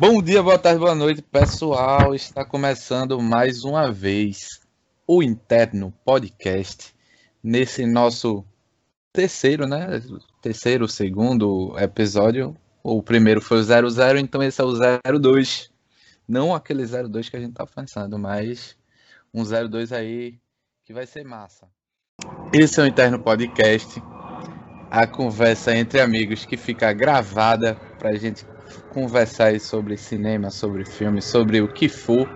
Bom dia, boa tarde, boa noite, pessoal. Está começando mais uma vez o Interno Podcast. Nesse nosso terceiro, né? Terceiro, segundo episódio. O primeiro foi o 00, então esse é o 02. Não aquele 02 que a gente tá pensando, mas um 02 aí que vai ser massa. Esse é o Interno Podcast. A conversa entre amigos que fica gravada pra gente conversar aí sobre cinema, sobre filme, sobre o que for.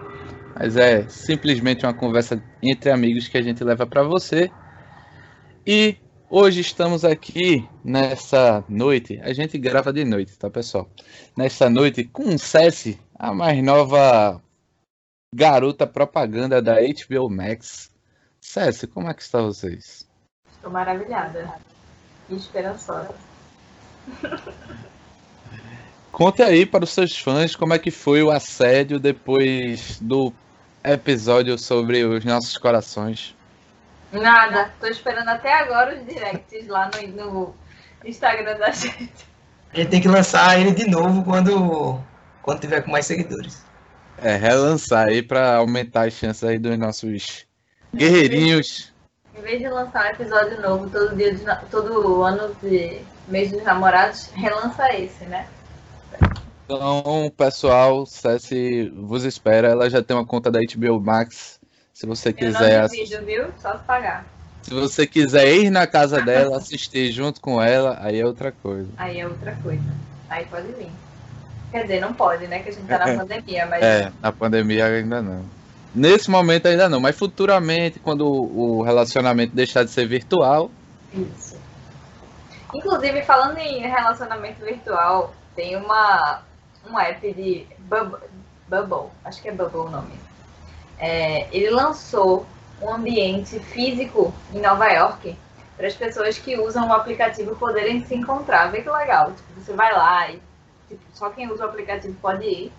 Mas é simplesmente uma conversa entre amigos que a gente leva para você. E hoje estamos aqui nessa noite. A gente grava de noite, tá, pessoal? Nessa noite com Cessi, a mais nova garota propaganda da HBO Max. Cessi, como é que está vocês? Estou maravilhada e esperançosa. Conte aí para os seus fãs como é que foi o assédio depois do episódio sobre os nossos corações. Nada, tô esperando até agora os directs lá no, no Instagram da gente. A gente tem que lançar ele de novo quando, quando tiver com mais seguidores. É, relançar aí para aumentar as chances aí dos nossos guerreirinhos. Em vez de lançar um episódio novo todo dia, de, todo ano de mês dos namorados, relança esse, né? Então, pessoal, Cessi vos espera. Ela já tem uma conta da HBO Max. Se você quiser. Não viu? Só se pagar. Se você quiser ir na casa dela, assistir junto com ela, aí é outra coisa. Aí é outra coisa. Aí pode vir. Quer dizer, não pode, né? Que a gente tá na é. pandemia, mas. É, na pandemia ainda não. Nesse momento ainda não, mas futuramente, quando o relacionamento deixar de ser virtual. Isso. Inclusive, falando em relacionamento virtual, tem uma um app de Bubble, Bubble acho que é Bubble o nome. É, ele lançou um ambiente físico em Nova York para as pessoas que usam o aplicativo poderem se encontrar. Vê que legal. Tipo, você vai lá e tipo, só quem usa o aplicativo pode ir.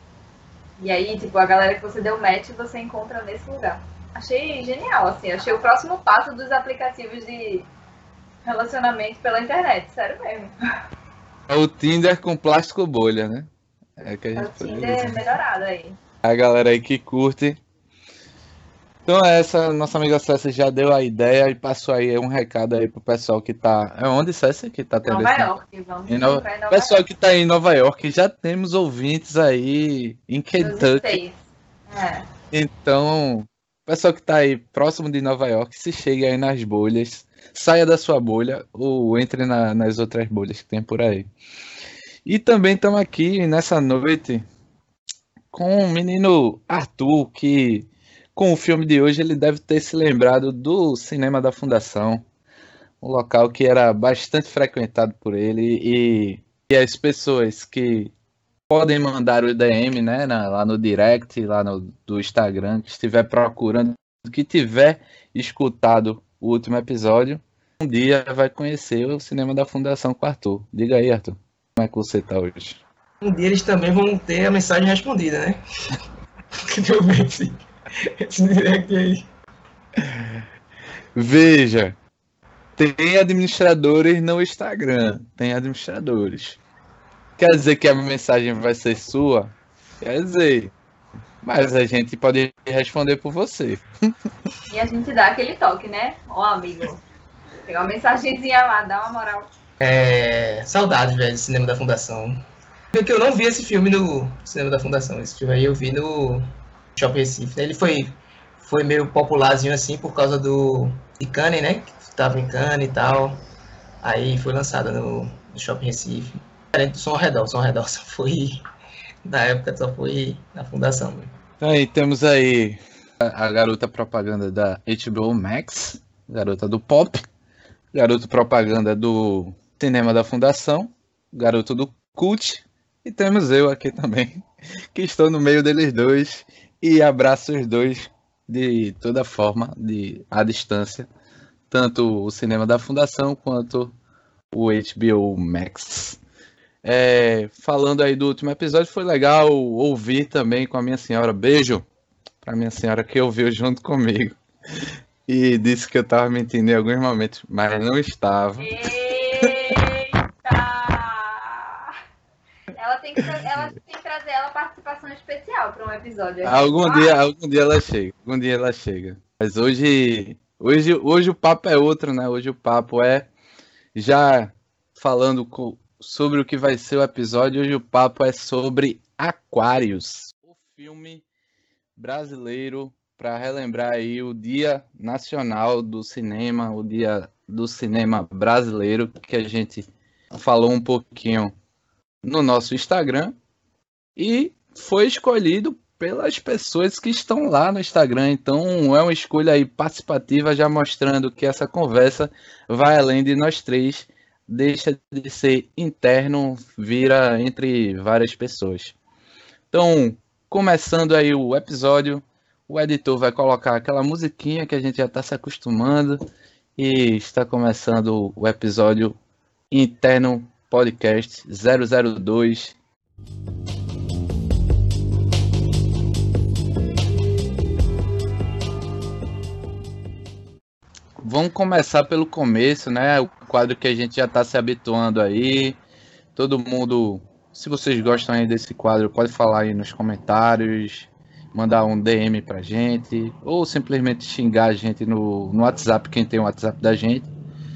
E aí, tipo, a galera que você deu match, você encontra nesse lugar. Achei genial, assim. Achei o próximo passo dos aplicativos de relacionamento pela internet. Sério mesmo. É o Tinder com plástico bolha, né? É que a gente pode é melhorado aí. A galera aí que curte. Então essa nossa amiga César já deu a ideia e passou aí um recado aí pro pessoal que tá. É onde César que tá tendo Nova York, vamos em Nova... Nova Pessoal York. que tá em Nova York, já temos ouvintes aí em Kentucky. É. Então, pessoal que tá aí próximo de Nova York, se chegue aí nas bolhas, saia da sua bolha ou entre na, nas outras bolhas que tem por aí. E também estamos aqui nessa noite com o menino Arthur, que com o filme de hoje ele deve ter se lembrado do cinema da Fundação, um local que era bastante frequentado por ele e, e as pessoas que podem mandar o DM, né, na, lá no direct, lá no do Instagram, que estiver procurando, que tiver escutado o último episódio, um dia vai conhecer o cinema da Fundação com Arthur. Diga aí, Arthur. Como é que você tá hoje? Um dia eles também vão ter a mensagem respondida, né? Deixa eu ver esse, esse direct aí. Veja, tem administradores no Instagram, tem administradores. Quer dizer que a mensagem vai ser sua? Quer dizer. Mas a gente pode responder por você. E a gente dá aquele toque, né? Ó, amigo. Tem uma mensagenzinha lá, dá uma moral. É, saudades, velho, do cinema da Fundação. Porque eu não vi esse filme no cinema da Fundação. Esse filme aí eu vi no Shopping Recife. Né? Ele foi, foi meio popularzinho assim por causa do de Cannes, né? Que tava em Cannes e tal. Aí foi lançado no, no Shopping Recife. Diferente do Som ao Redor. O Som ao Redor só foi. Na época só foi na Fundação. Véio. Aí temos aí a, a garota propaganda da HBO Max, garota do pop, garoto propaganda do Cinema da Fundação, Garoto do Cult, e temos eu aqui também, que estou no meio deles dois e abraço os dois de toda forma, de à distância, tanto o Cinema da Fundação quanto o HBO Max. É, falando aí do último episódio, foi legal ouvir também com a minha senhora. Beijo para minha senhora que ouviu junto comigo e disse que eu estava mentindo em alguns momentos, mas não estava. Eita! tem que, ela tem que trazer ela participação especial para um episódio. Algum dia, algum dia ela chega. Algum dia ela chega. Mas hoje, hoje, hoje o papo é outro, né? Hoje o papo é já falando sobre o que vai ser o episódio. Hoje o papo é sobre Aquários, o filme brasileiro para relembrar aí o Dia Nacional do Cinema, o Dia do Cinema Brasileiro, que a gente falou um pouquinho no nosso Instagram e foi escolhido pelas pessoas que estão lá no Instagram. Então é uma escolha aí participativa, já mostrando que essa conversa vai além de nós três, deixa de ser interno, vira entre várias pessoas. Então, começando aí o episódio, o editor vai colocar aquela musiquinha que a gente já está se acostumando e está começando o episódio interno podcast 002. Vamos começar pelo começo, né? O quadro que a gente já está se habituando aí. Todo mundo, se vocês gostam aí desse quadro, pode falar aí nos comentários, mandar um DM pra gente, ou simplesmente xingar a gente no, no WhatsApp, quem tem o WhatsApp da gente.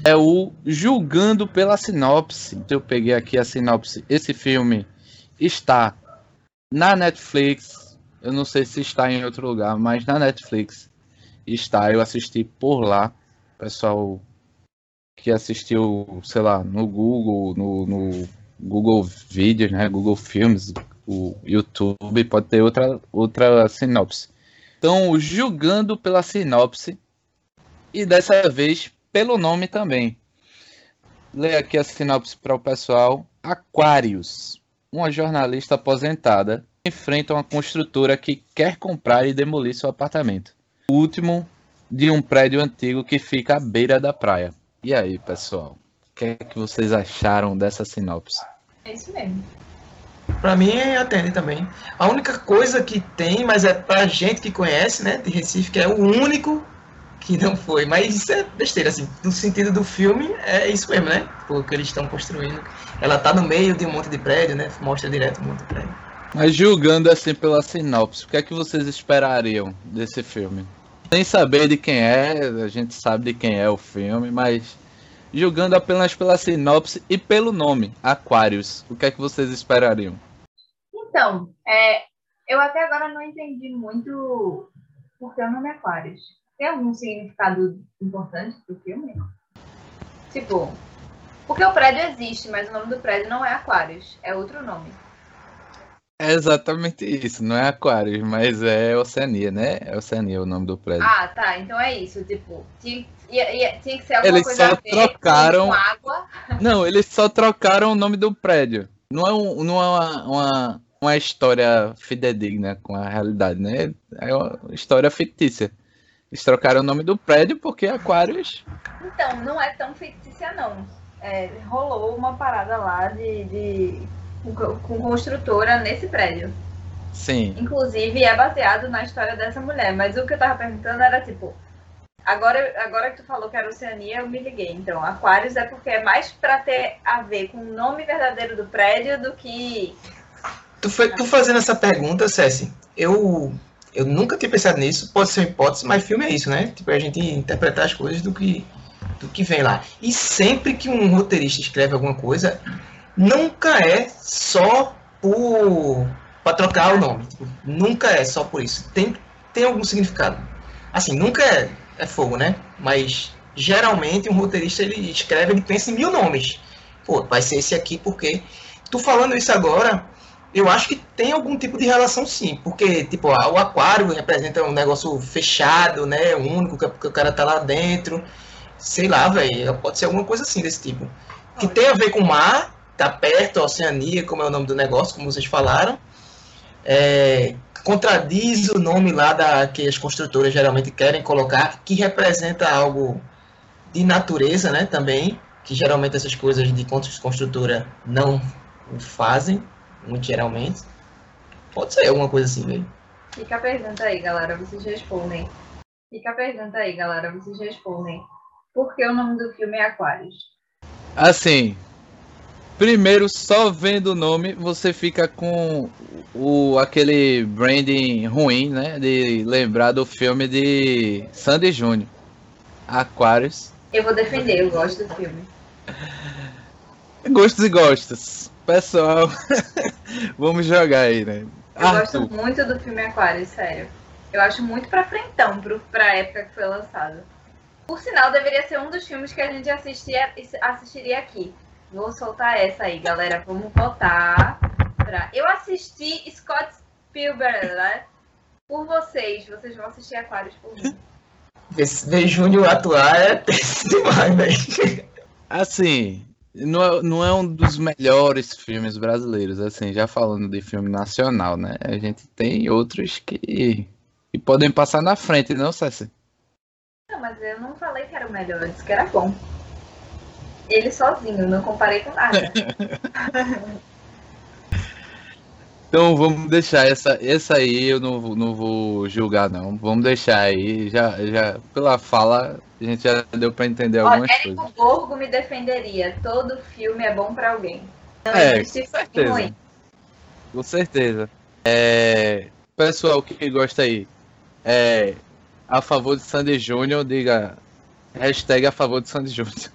É o Julgando pela Sinopse. Eu peguei aqui a sinopse. Esse filme está na Netflix. Eu não sei se está em outro lugar, mas na Netflix está. Eu assisti por lá. Pessoal que assistiu, sei lá, no Google, no, no Google Vídeos, né? Google Filmes, o YouTube, pode ter outra, outra sinopse. Então, julgando pela sinopse, e dessa vez pelo nome também. Leia aqui a sinopse para o pessoal. Aquarius, uma jornalista aposentada, enfrenta uma construtora que quer comprar e demolir seu apartamento. O último de um prédio antigo que fica à beira da praia. E aí, pessoal? O que é que vocês acharam dessa sinopse? É isso mesmo. Pra mim, atende também. A única coisa que tem, mas é pra gente que conhece, né, de Recife, que é o único que não foi. Mas isso é besteira, assim. No sentido do filme, é isso mesmo, né? O que eles estão construindo. Ela tá no meio de um monte de prédio, né? Mostra direto um monte de prédio. Mas julgando assim pela sinopse, o que é que vocês esperariam desse filme? Sem saber de quem é, a gente sabe de quem é o filme, mas julgando apenas pela sinopse e pelo nome, Aquarius, o que é que vocês esperariam? Então, é, eu até agora não entendi muito porque o nome Aquarius. Tem algum significado importante pro filme? Tipo, porque o prédio existe, mas o nome do prédio não é Aquarius, é outro nome. É exatamente isso, não é Aquarius, mas é Oceania, né? É Oceania o nome do prédio. Ah, tá, então é isso, tipo, tinha, ia, tinha que ser alguma eles coisa só a ver trocaram... com água. Não, eles só trocaram o nome do prédio. Não é, um, não é uma, uma, uma história fidedigna com a realidade, né? É uma história fictícia. Eles trocaram o nome do prédio porque Aquarius. Então, não é tão fictícia, não. É, rolou uma parada lá de, de com, construtora nesse prédio. Sim. Inclusive, é baseado na história dessa mulher. Mas o que eu tava perguntando era tipo. Agora, agora que tu falou que era Oceania, eu me liguei. Então, Aquários é porque é mais pra ter a ver com o nome verdadeiro do prédio do que. Tu, foi, tu fazendo essa pergunta, Cessi, eu, eu nunca tinha pensado nisso. Pode ser uma hipótese, mas filme é isso, né? Tipo, a gente interpretar as coisas do que, do que vem lá. E sempre que um roteirista escreve alguma coisa, nunca é só por para trocar o nome. Tipo, nunca é só por isso. Tem, tem algum significado. Assim, nunca é, é fogo, né? Mas geralmente um roteirista ele escreve, ele pensa em mil nomes. Pô, vai ser esse aqui porque. Tu falando isso agora, eu acho que tem algum tipo de relação sim. Porque, tipo, o aquário representa um negócio fechado, né? Único, que, que o cara tá lá dentro. Sei lá, velho. Pode ser alguma coisa assim desse tipo. Que tem a ver com o mar, tá perto, a Oceania, como é o nome do negócio, como vocês falaram. É, contradiz o nome lá da que as construtoras geralmente querem colocar, que representa algo de natureza, né, também, que geralmente essas coisas de construtora não fazem, muito geralmente. Pode ser alguma coisa assim, velho. Fica a pergunta aí, galera, vocês respondem. Fica a pergunta aí, galera, vocês respondem. Por que o nome do filme é Aquários? Assim, Primeiro, só vendo o nome, você fica com o, aquele branding ruim, né? De lembrar do filme de Sandy Júnior. Aquarius. Eu vou defender, eu gosto do filme. Gostos e gostos. Pessoal, vamos jogar aí, né? Eu Arthur. gosto muito do filme Aquarius, sério. Eu acho muito pra frentão pro, pra época que foi lançado. Por sinal, deveria ser um dos filmes que a gente assistia, assistiria aqui. Vou soltar essa aí, galera. Vamos votar. Pra... Eu assisti Scott Spielberg, né? Por vocês. Vocês vão assistir Aquários por mim. Ver Júnior atuar é demais, velho. Assim, não é, não é um dos melhores filmes brasileiros, assim, já falando de filme nacional, né? A gente tem outros que, que podem passar na frente, não, César? Não, mas eu não falei que era o melhor, eu disse que era bom. Ele sozinho, não comparei com nada. então vamos deixar essa, essa aí eu não, não vou julgar não. Vamos deixar aí, já, já pela fala a gente já deu para entender algumas Érico coisas. O Borgo me defenderia. Todo filme é bom para alguém. Não é, existe com certeza. Ruim. Com certeza. É, pessoal que gosta aí, é, a favor de Sandy Júnior, diga hashtag a favor de Sandy Júnior.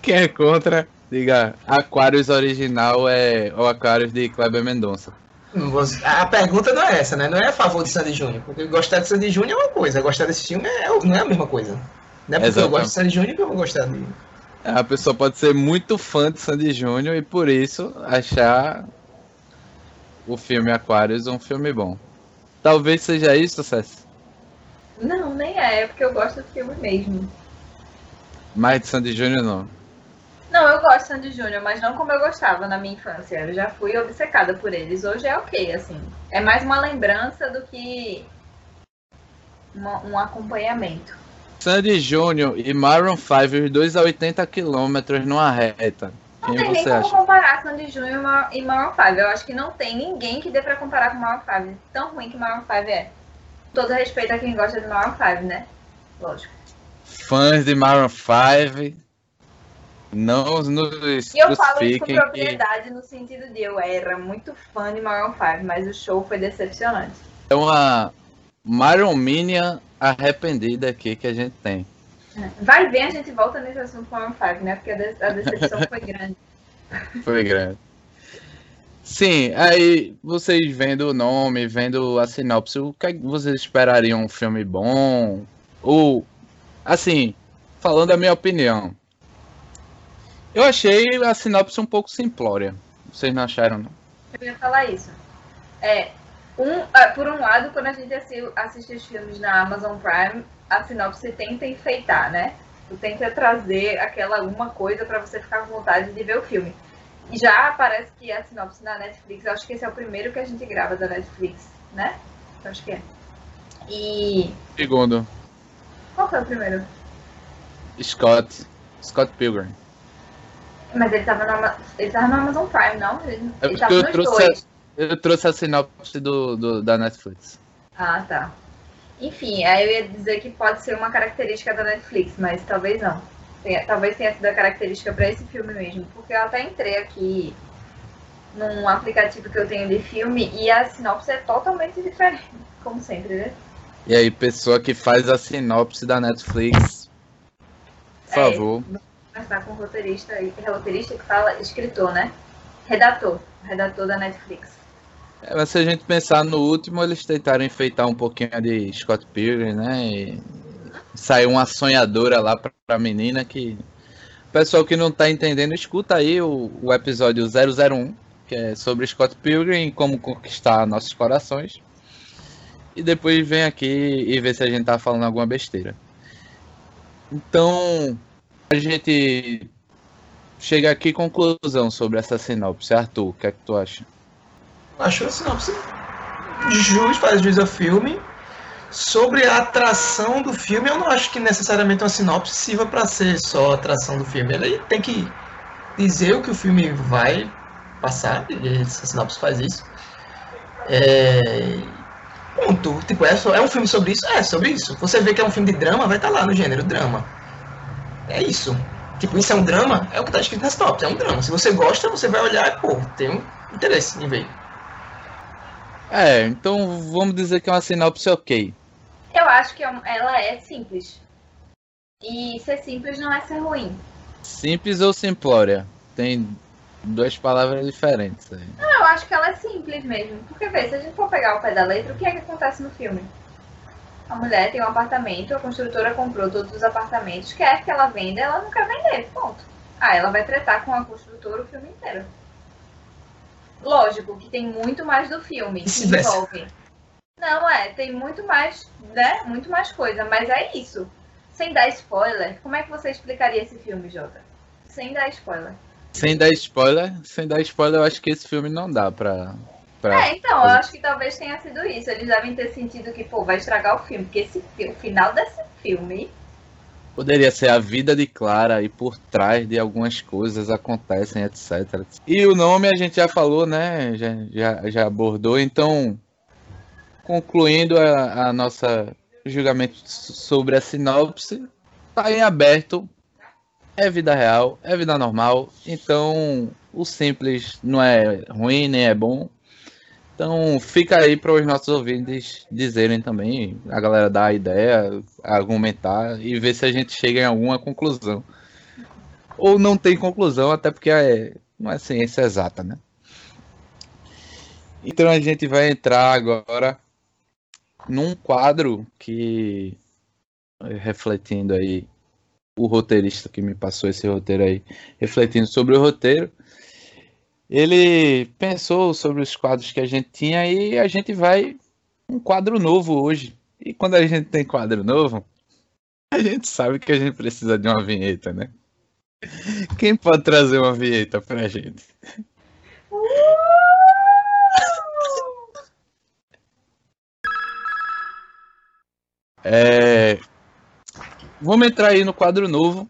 Quem é contra, diga Aquarius original é o Aquarius de Kleber Mendonça. A pergunta não é essa, né? Não é a favor de Sandy Júnior. Porque gostar de Sandy Júnior é uma coisa, gostar desse filme é, não é a mesma coisa. Não é porque Exatamente. eu gosto de Sandy Júnior que eu vou gostar dele. A pessoa pode ser muito fã de Sandy Júnior e por isso achar o filme Aquarius um filme bom. Talvez seja isso, César. Não, nem é, é porque eu gosto do filme mesmo. Mais de Sandy Júnior não? Não, eu gosto de Sandy Júnior, mas não como eu gostava na minha infância. Eu já fui obcecada por eles. Hoje é ok, assim. É mais uma lembrança do que uma, um acompanhamento. Sandy Júnior e Maroon 5, os dois a 80 km numa reta. Não Quem tem nem como acha? comparar Sandy Júnior e Maroon 5. Eu acho que não tem ninguém que dê pra comparar com Maroon 5. Tão ruim que Maroon 5 é todo respeito a quem gosta de Maroon 5, né? Lógico. Fãs de Maroon 5 não nos E eu falo isso com propriedade no sentido de eu era muito fã de Maroon 5, mas o show foi decepcionante. É uma Maroon Minion arrependida aqui que a gente tem. É. Vai ver, a gente volta nesse assunto com Maroon 5, né? Porque a decepção foi grande. Foi grande. Sim, aí vocês vendo o nome, vendo a sinopse, o que, é que vocês esperariam um filme bom? Ou, assim, falando a minha opinião, eu achei a sinopse um pouco simplória. Vocês não acharam, não? Eu ia falar isso. É, um, é, por um lado, quando a gente assiste os filmes na Amazon Prime, a sinopse tenta enfeitar, né? Tenta trazer aquela alguma coisa para você ficar com vontade de ver o filme. Já parece que a sinopse da Netflix, acho que esse é o primeiro que a gente grava da Netflix, né? Acho que é. E. Segundo. Qual foi o primeiro? Scott. Scott Pilgrim. Mas ele tava, no, ele tava no Amazon Prime, não? Ele, é ele tava nos trouxe dois. A, eu trouxe a sinopse do, do, da Netflix. Ah, tá. Enfim, aí eu ia dizer que pode ser uma característica da Netflix, mas talvez não tenha, talvez tenha sido a característica para esse filme mesmo, porque eu até entrei aqui num aplicativo que eu tenho de filme e a sinopse é totalmente diferente, como sempre, né? E aí, pessoa que faz a sinopse da Netflix, por é, favor. Mas tá com roteirista, roteirista que fala escritor, né? Redator, redator da Netflix. É, mas se a gente pensar no último, eles tentaram enfeitar um pouquinho de Scott Pilgrim, né? E saiu uma sonhadora lá pra, pra menina que. Pessoal que não tá entendendo, escuta aí o, o episódio 001, que é sobre Scott Pilgrim e como conquistar nossos corações. E depois vem aqui e vê se a gente tá falando alguma besteira. Então, a gente chega aqui conclusão sobre essa sinopse. Arthur, o que é que tu acha? Acho a sinopse justo, faz juiz ao filme. Sobre a atração do filme, eu não acho que necessariamente uma sinopse sirva para ser só a atração do filme. Ele tem que dizer o que o filme vai passar, e essa sinopse faz isso. É... Ponto. Tipo, é, só, é um filme sobre isso? É, sobre isso. Você vê que é um filme de drama, vai estar tá lá no gênero drama. É isso. Tipo, isso é um drama? É o que tá escrito nas tops, é um drama. Se você gosta, você vai olhar e, pô, tem um interesse em ver. É, então vamos dizer que é uma sinopse ok. Eu acho que é ela é simples. E ser simples não é ser ruim. Simples ou simplória? Tem duas palavras diferentes aí. Não, eu acho que ela é simples mesmo. Porque, vê, se a gente for pegar o pé da letra, o que é que acontece no filme? A mulher tem um apartamento, a construtora comprou todos os apartamentos, quer que ela venda, ela não quer vender, ponto. Ah, ela vai tratar com a construtora o filme inteiro. Lógico que tem muito mais do filme que envolve. Não, é, tem muito mais, né? Muito mais coisa, mas é isso. Sem dar spoiler, como é que você explicaria esse filme, Jota? Sem dar spoiler. Sem dar spoiler, sem dar spoiler, eu acho que esse filme não dá pra. pra é, então, eu acho que talvez tenha sido isso. Eles devem ter sentido que, pô, vai estragar o filme, porque esse, o final desse filme. Poderia ser a vida de Clara e por trás de algumas coisas acontecem, etc. E o nome a gente já falou, né? Já, já, já abordou, então concluindo a, a nossa julgamento sobre a sinopse, está em aberto. É vida real, é vida normal. Então, o simples não é ruim nem é bom. Então, fica aí para os nossos ouvintes dizerem também, a galera dar a ideia, argumentar e ver se a gente chega em alguma conclusão. Ou não tem conclusão, até porque é, não é ciência exata, né? Então a gente vai entrar agora num quadro que refletindo aí o roteirista que me passou esse roteiro aí, refletindo sobre o roteiro, ele pensou sobre os quadros que a gente tinha e a gente vai um quadro novo hoje. E quando a gente tem quadro novo, a gente sabe que a gente precisa de uma vinheta, né? Quem pode trazer uma vinheta pra gente? É... Vamos entrar aí no quadro novo,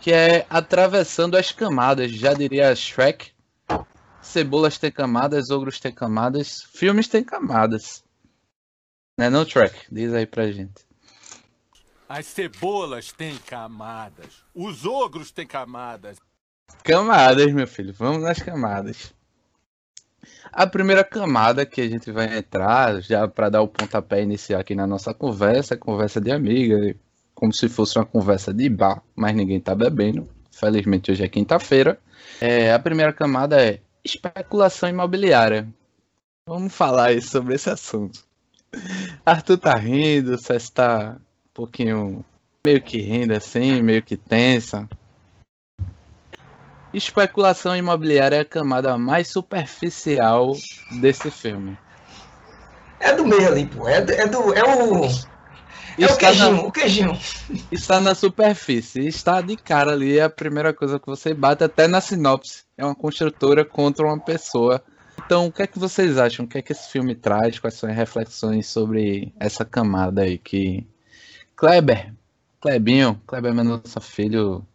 que é Atravessando as Camadas. Já diria Shrek. Cebolas têm camadas, ogros têm camadas, filmes têm camadas. Né não, Shrek? Diz aí pra gente. As cebolas têm camadas, os ogros têm camadas. Camadas, meu filho. Vamos nas camadas. A primeira camada que a gente vai entrar, já para dar o pontapé inicial aqui na nossa conversa, conversa de amiga, como se fosse uma conversa de bar, mas ninguém tá bebendo. Felizmente hoje é quinta-feira. É, a primeira camada é especulação imobiliária. Vamos falar sobre esse assunto. Arthur tá rindo, você está um pouquinho meio que rindo assim, meio que tensa. Especulação imobiliária é a camada mais superficial desse filme. É do meio ali, pô. É, do, é, do, é o. É o queijinho, na, o queijinho. Está na superfície, está de cara ali, é a primeira coisa que você bate, até na sinopse. É uma construtora contra uma pessoa. Então, o que é que vocês acham? O que é que esse filme traz? Quais são as reflexões sobre essa camada aí que. Kleber, Klebinho, Kleber Mendonça Filho,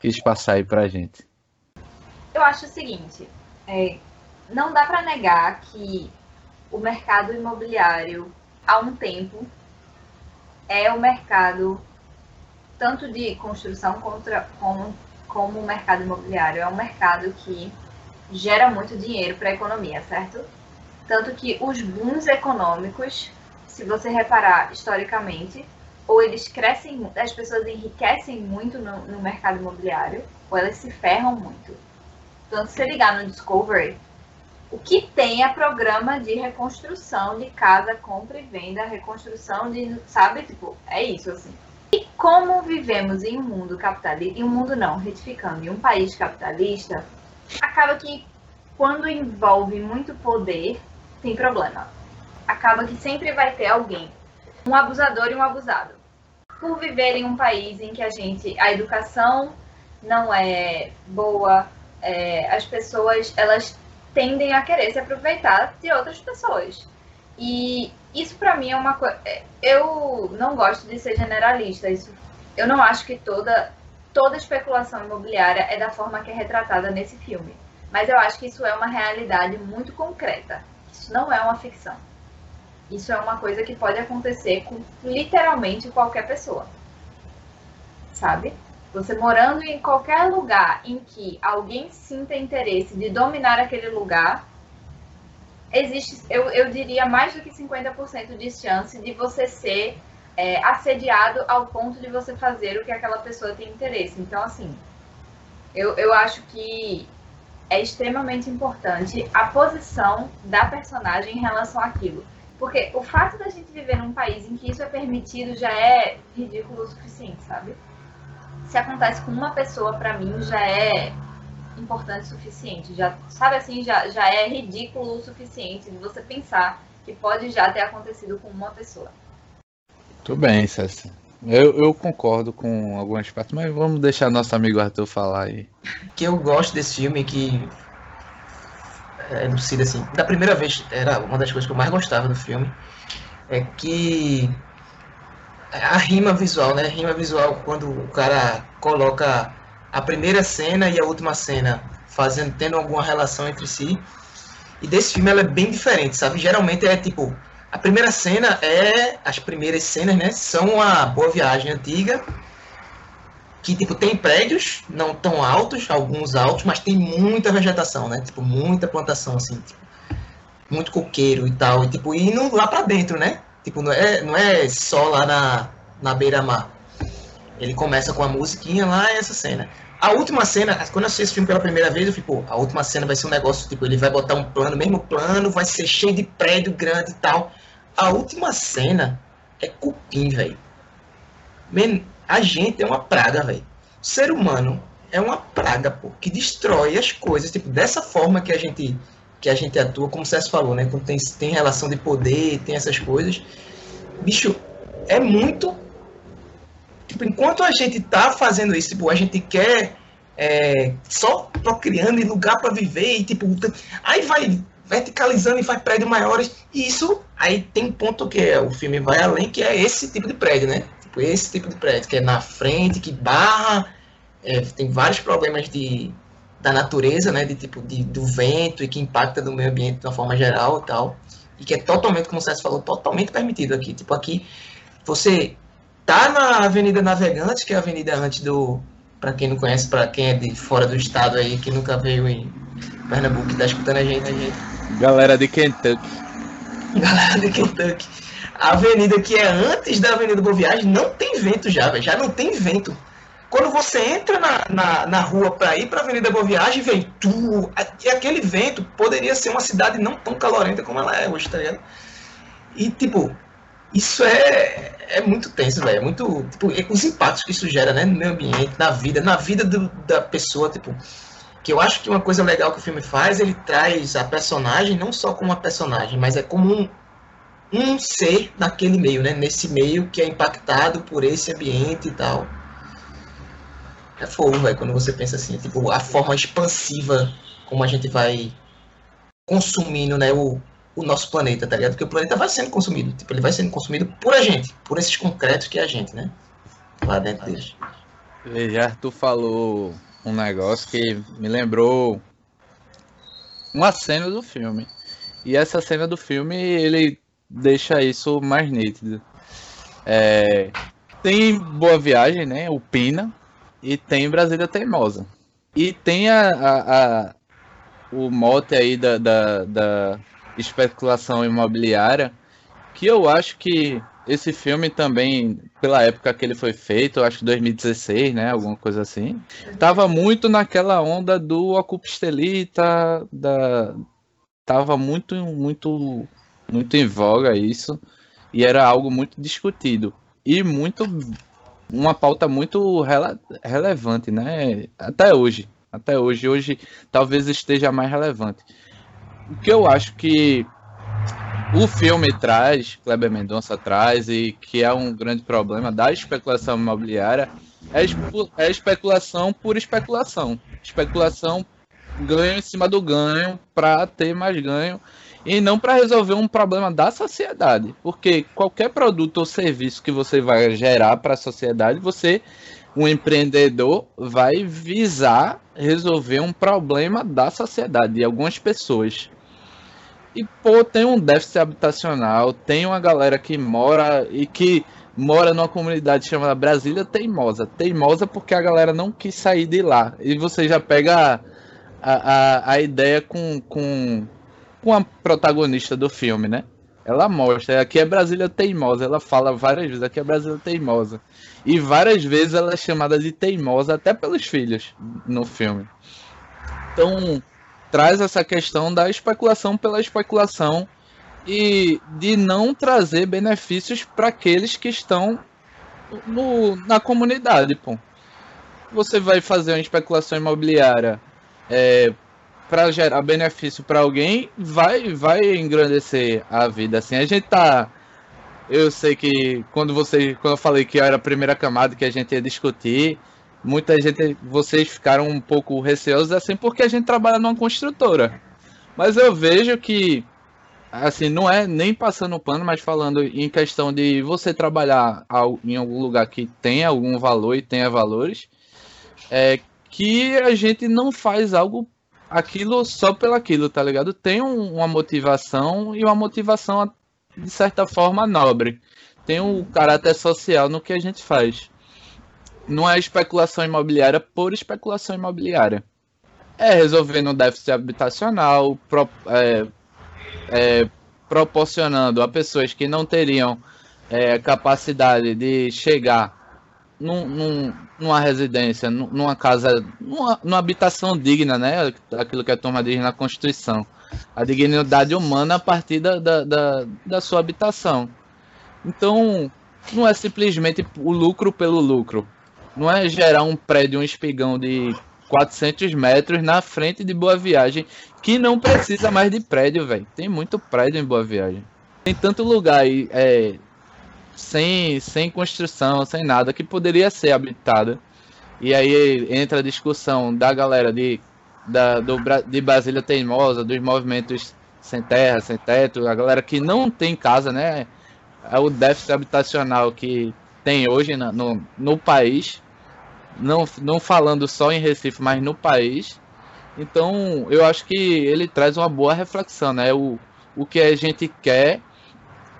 quis passar aí pra gente eu acho o seguinte, é, não dá para negar que o mercado imobiliário, há um tempo, é o mercado tanto de construção contra, como, como o mercado imobiliário. É um mercado que gera muito dinheiro para a economia, certo? Tanto que os booms econômicos, se você reparar historicamente, ou eles crescem, as pessoas enriquecem muito no, no mercado imobiliário, ou elas se ferram muito. Então, se você ligar no Discovery, o que tem é programa de reconstrução de casa, compra e venda, reconstrução de, sabe, tipo, é isso assim. E como vivemos em um mundo capitalista, em um mundo não, retificando, em um país capitalista, acaba que quando envolve muito poder, tem problema. Acaba que sempre vai ter alguém, um abusador e um abusado. Por viver em um país em que a gente, a educação não é boa, é, as pessoas elas tendem a querer se aproveitar de outras pessoas. E isso para mim é uma coisa. É, eu não gosto de ser generalista. Isso, eu não acho que toda toda especulação imobiliária é da forma que é retratada nesse filme. Mas eu acho que isso é uma realidade muito concreta. Isso não é uma ficção. Isso é uma coisa que pode acontecer com literalmente qualquer pessoa. Sabe? Você morando em qualquer lugar em que alguém sinta interesse de dominar aquele lugar, existe, eu, eu diria, mais do que 50% de chance de você ser é, assediado ao ponto de você fazer o que aquela pessoa tem interesse. Então, assim, eu, eu acho que é extremamente importante a posição da personagem em relação àquilo. Porque o fato da gente viver num país em que isso é permitido já é ridículo o suficiente, sabe? Se acontece com uma pessoa, para mim, já é importante o suficiente. Já, sabe assim, já, já é ridículo o suficiente de você pensar que pode já ter acontecido com uma pessoa. Tudo bem, César. Eu, eu concordo com algumas partes, mas vamos deixar nosso amigo Arthur falar aí. Que eu gosto desse filme que é lucida assim. Da primeira vez era uma das coisas que eu mais gostava do filme é que a rima visual, né? A rima visual quando o cara coloca a primeira cena e a última cena fazendo tendo alguma relação entre si. E desse filme ela é bem diferente, sabe? Geralmente é tipo a primeira cena é. As primeiras cenas, né? São a Boa Viagem antiga. Que, tipo, tem prédios, não tão altos, alguns altos, mas tem muita vegetação, né? Tipo, muita plantação, assim. Tipo, muito coqueiro e tal. E, tipo, indo lá pra dentro, né? Tipo, não é, não é só lá na, na beira-mar. Ele começa com a musiquinha lá e essa cena. A última cena, quando eu assisti esse filme pela primeira vez, eu fiquei, pô, a última cena vai ser um negócio, tipo, ele vai botar um plano, mesmo plano, vai ser cheio de prédio grande e tal. A última cena é cupim, velho. A gente é uma praga, velho. O ser humano é uma praga, pô, que destrói as coisas, tipo, dessa forma que a gente que a gente atua, como o César falou, né? Quando tem, tem relação de poder, tem essas coisas. Bicho, é muito. Tipo, enquanto a gente tá fazendo isso, tipo, a gente quer é, só procriando e lugar para viver, e tipo, aí vai verticalizando e faz prédios maiores. E isso aí tem um ponto que é, o filme vai além, que é esse tipo de prédio, né? Tipo, esse tipo de prédio, que é na frente, que barra, é, tem vários problemas de, da natureza, né? De tipo de, do vento e que impacta no meio ambiente de uma forma geral e tal. E que é totalmente, como o César falou, totalmente permitido aqui. Tipo, aqui você tá na Avenida Navegantes, que é a avenida antes do. Para quem não conhece, para quem é de fora do estado aí, que nunca veio em Pernambuco, que tá escutando a gente, a gente Galera de Kentucky. Galera de Kentucky. A avenida que é antes da Avenida Boa Viagem não tem vento já, véio. já não tem vento. Quando você entra na, na, na rua para ir para a Avenida Boa Viagem, vem tu. E aquele vento poderia ser uma cidade não tão calorenta como ela é hoje, tá ligado? E, tipo, isso é, é muito tenso, velho. É muito. Tipo, os impactos que isso gera, né? No meio ambiente, na vida, na vida do, da pessoa, tipo que eu acho que uma coisa legal que o filme faz, ele traz a personagem não só como uma personagem, mas é como um, um ser naquele meio, né? Nesse meio que é impactado por esse ambiente e tal. É fogo, velho, quando você pensa assim, tipo, a forma expansiva como a gente vai consumindo, né, o, o nosso planeta, tá ligado? Porque o planeta vai sendo consumido, tipo, ele vai sendo consumido por a gente, por esses concretos que é a gente, né? Lá dentro deles. Veja, tu falou um negócio que me lembrou uma cena do filme. E essa cena do filme, ele deixa isso mais nítido. É, tem Boa Viagem, né? O Pina. E tem Brasília Teimosa. E tem a, a, a o mote aí da, da, da especulação imobiliária, que eu acho que esse filme também, pela época que ele foi feito, acho que 2016, né? Alguma coisa assim. Tava muito naquela onda do Ocupa Estelita, da... Tava muito, muito, muito em voga isso. E era algo muito discutido. E muito... Uma pauta muito rele... relevante, né? Até hoje. Até hoje. Hoje talvez esteja mais relevante. O que eu acho que o filme traz, Kleber Mendonça traz, e que é um grande problema da especulação imobiliária, é, é especulação por especulação. Especulação ganho em cima do ganho para ter mais ganho e não para resolver um problema da sociedade. Porque qualquer produto ou serviço que você vai gerar para a sociedade, você, um empreendedor, vai visar resolver um problema da sociedade de algumas pessoas. E, pô, tem um déficit habitacional, tem uma galera que mora e que mora numa comunidade chamada Brasília Teimosa. Teimosa porque a galera não quis sair de lá. E você já pega a, a, a ideia com, com, com a protagonista do filme, né? Ela mostra, aqui é Brasília Teimosa, ela fala várias vezes, aqui é Brasília Teimosa. E várias vezes ela é chamada de teimosa até pelos filhos no filme. Então, traz essa questão da especulação pela especulação e de não trazer benefícios para aqueles que estão no, na comunidade, pô. Você vai fazer uma especulação imobiliária é, para gerar benefício para alguém, vai vai engrandecer a vida. Assim, a gente tá eu sei que quando você quando eu falei que era a primeira camada que a gente ia discutir, muita gente, vocês ficaram um pouco receosos assim porque a gente trabalha numa construtora. Mas eu vejo que assim, não é nem passando pano, mas falando em questão de você trabalhar em algum lugar que tenha algum valor e tenha valores, é que a gente não faz algo aquilo só pelo aquilo, tá ligado? Tem um, uma motivação e uma motivação de certa forma nobre. Tem um caráter social no que a gente faz não é especulação imobiliária por especulação imobiliária. É resolvendo o déficit habitacional, pro, é, é, proporcionando a pessoas que não teriam é, capacidade de chegar num, num, numa residência, numa casa, numa, numa, habitação digna, né? Aquilo que a turma diz na Constituição. A dignidade humana a partir da, da, da, da sua habitação. Então, não é simplesmente o lucro pelo lucro não é gerar um prédio, um espigão de 400 metros na frente de Boa Viagem, que não precisa mais de prédio, velho. Tem muito prédio em Boa Viagem. Tem tanto lugar aí, é, sem, sem construção, sem nada, que poderia ser habitado. E aí entra a discussão da galera de, da, do, de Brasília Teimosa, dos movimentos sem terra, sem teto, a galera que não tem casa, né? É o déficit habitacional que tem hoje no, no, no país não, não falando só em Recife, mas no país. Então, eu acho que ele traz uma boa reflexão, né? O, o que a gente quer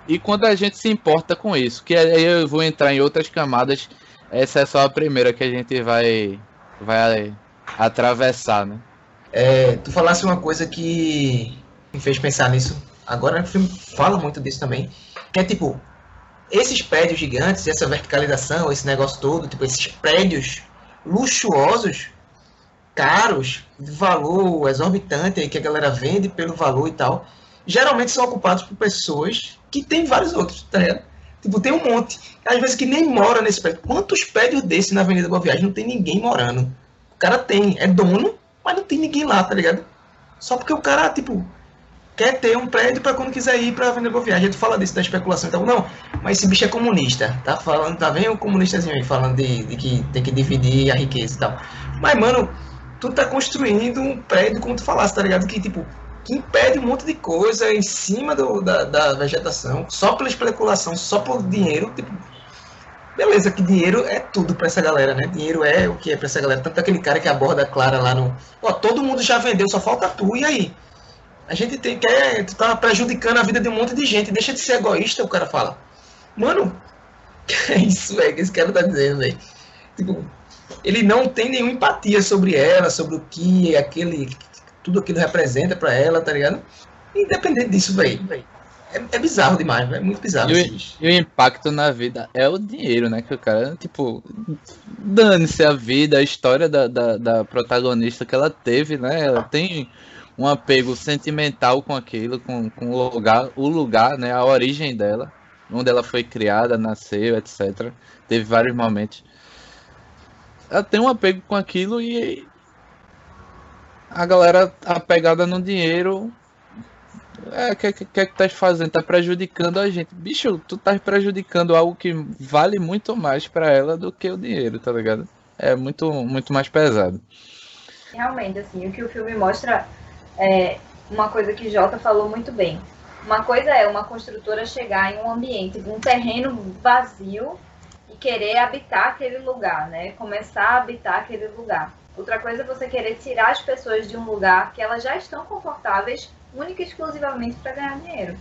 e quando a gente se importa com isso. Que aí eu vou entrar em outras camadas. Essa é só a primeira que a gente vai, vai atravessar, né? É, tu falasse uma coisa que me fez pensar nisso. Agora o filme fala muito disso também. Que é tipo, esses prédios gigantes, essa verticalização, esse negócio todo, tipo, esses prédios luxuosos, caros, de valor exorbitante que a galera vende pelo valor e tal, geralmente são ocupados por pessoas que têm vários outros, tá ligado? Tipo, tem um monte. Às vezes que nem mora nesse prédio. Quantos prédios desses na Avenida Boa Viagem não tem ninguém morando? O cara tem, é dono, mas não tem ninguém lá, tá ligado? Só porque o cara, tipo, quer ter um prédio para quando quiser ir para vender boa viagem. Gente fala disso da especulação. Então, não, mas esse bicho é comunista. Tá falando, tá vendo o comunistazinho aí falando de, de, que tem que dividir a riqueza e tal. Mas, mano, tu tá construindo um prédio, como tu falasse, tá ligado? Que, tipo, que impede um monte de coisa em cima do, da, da vegetação, só pela especulação, só por dinheiro. Tipo, beleza, que dinheiro é tudo para essa galera, né? Dinheiro é o que é para essa galera. Tanto aquele cara que aborda Clara lá no. Ó, todo mundo já vendeu, só falta tu, e aí? A gente tem, quer, tu tá prejudicando a vida de um monte de gente. Deixa de ser egoísta, o cara fala. Mano, é isso, velho, que esse cara tá dizendo, velho. Tipo, ele não tem nenhuma empatia sobre ela, sobre o que aquele, tudo aquilo representa para ela, tá ligado? Independente disso, velho. É, é, bizarro demais, é muito bizarro. E o, e o, impacto na vida é o dinheiro, né? Que o cara, tipo, dane-se a vida, a história da, da, da protagonista que ela teve, né? Ela tem um apego sentimental com aquilo, com, com o lugar, o lugar, né, a origem dela, onde ela foi criada, nasceu, etc. Teve vários momentos. Ela tem um apego com aquilo e a galera apegada no dinheiro. É, o que, que, que, é que tá fazendo? Tá prejudicando a gente. Bicho, tu tá prejudicando algo que vale muito mais para ela do que o dinheiro, tá ligado? É muito, muito mais pesado. Realmente, assim, o que o filme mostra é, uma coisa que Jota falou muito bem. Uma coisa é uma construtora chegar em um ambiente, um terreno vazio e querer habitar aquele lugar, né? Começar a habitar aquele lugar. Outra coisa é você querer tirar as pessoas de um lugar que elas já estão confortáveis única e exclusivamente para ganhar dinheiro.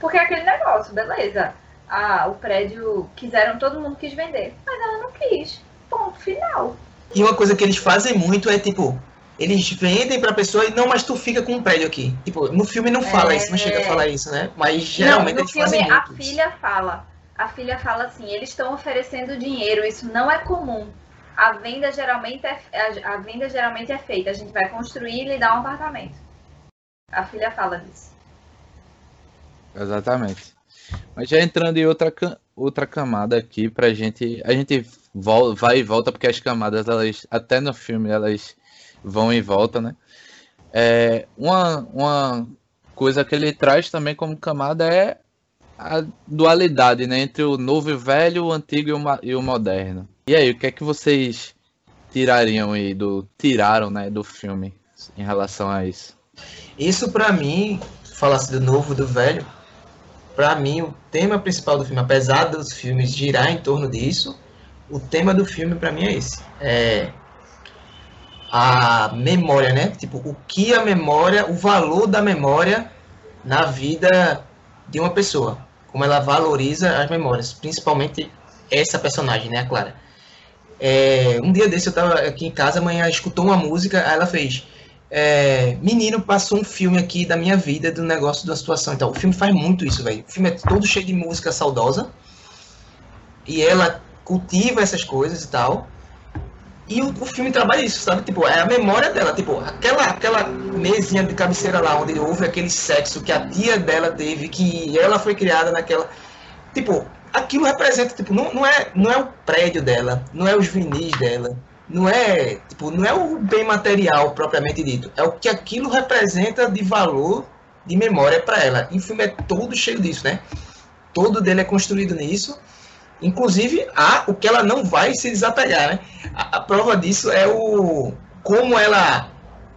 Porque é aquele negócio, beleza. Ah, o prédio quiseram, todo mundo quis vender, mas ela não quis. Ponto final. E uma coisa que eles fazem muito é tipo, eles vendem pra pessoa e não, mas tu fica com um prédio aqui. Tipo, no filme não fala É. isso, não chega a falar isso, né? Mas geralmente não, no eles filme fazem a muito. isso. filha fala. A filha fala assim, eles estão oferecendo dinheiro, isso não é comum. A venda geralmente é, a, a venda geralmente é feita, a gente vai construir e lhe dar um apartamento. A filha fala disso. Exatamente. Mas já entrando em outra, outra camada aqui pra gente. A gente vai e volta, porque as camadas, elas, até no filme, elas vão e voltam, né? É, uma, uma coisa que ele traz também como camada é a dualidade, né? Entre o novo e o velho, o antigo e o, e o moderno. E aí, o que é que vocês tirariam aí do. tiraram, né, do filme em relação a isso? Isso pra mim, falasse do novo, do velho, pra mim o tema principal do filme, apesar dos filmes girar em torno disso, o tema do filme pra mim é esse. É a memória, né? Tipo, o que a memória, o valor da memória na vida de uma pessoa. Como ela valoriza as memórias, principalmente essa personagem, né, a Clara. É, um dia desse eu tava aqui em casa, a manhã escutou uma música, aí ela fez é, menino, passou um filme aqui da minha vida, do negócio, da situação. Então, o filme faz muito isso, velho. O filme é todo cheio de música saudosa. E ela cultiva essas coisas e tal. E o, o filme trabalha isso, sabe? Tipo, é a memória dela. Tipo, aquela, aquela mesinha de cabeceira lá, onde houve aquele sexo que a tia dela teve, que ela foi criada naquela. Tipo, aquilo representa, tipo, não, não, é, não é o prédio dela, não é os vinis dela, não é, tipo, não é o bem material propriamente dito, é o que aquilo representa de valor, de memória para ela. E o filme é todo cheio disso, né? Todo dele é construído nisso. Inclusive, há o que ela não vai se desapegar, né? A, a prova disso é o como ela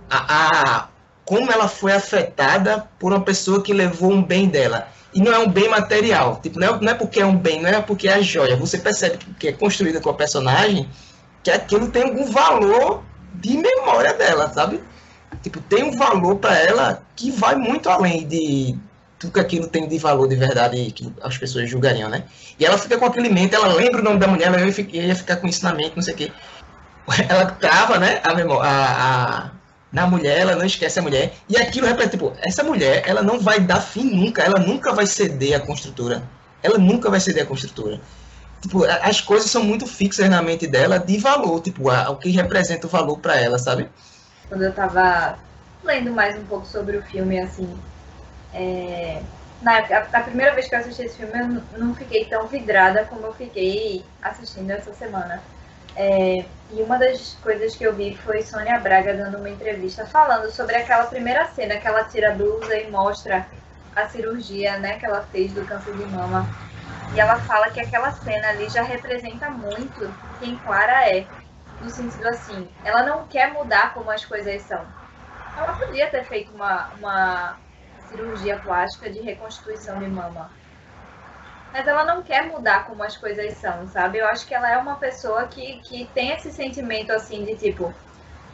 a, a- como ela foi afetada por uma pessoa que levou um bem dela. E não é um bem material. Tipo, não é, não é porque é um bem, não é porque é a joia. Você percebe que é construída com a personagem que aquilo tem algum valor de memória dela, sabe? Tipo, tem um valor para ela que vai muito além de tudo que aquilo tem de valor de verdade que as pessoas julgariam, né? E ela fica com aquele mente, ela lembra o nome da mulher, ela ia fi- ia ficar com ensinamento, não sei o quê. Ela trava, né, a memória, a, a- na mulher, ela não esquece a mulher. E aquilo representa, tipo, essa mulher, ela não vai dar fim nunca, ela nunca vai ceder à construtora. Ela nunca vai ceder à construtora. Tipo, as coisas são muito fixas na mente dela de valor, tipo, a- o que representa o valor para ela, sabe? Quando eu tava lendo mais um pouco sobre o filme, assim, é, na a, a primeira vez que eu assisti esse filme, eu não fiquei tão vidrada como eu fiquei assistindo essa semana. É, e uma das coisas que eu vi foi Sônia Braga dando uma entrevista falando sobre aquela primeira cena que ela tira a blusa e mostra a cirurgia né, que ela fez do câncer de mama. E ela fala que aquela cena ali já representa muito quem Clara é. No sentido assim, ela não quer mudar como as coisas são. Ela podia ter feito uma, uma cirurgia plástica de reconstituição de mama. Mas ela não quer mudar como as coisas são, sabe? Eu acho que ela é uma pessoa que, que tem esse sentimento assim de tipo,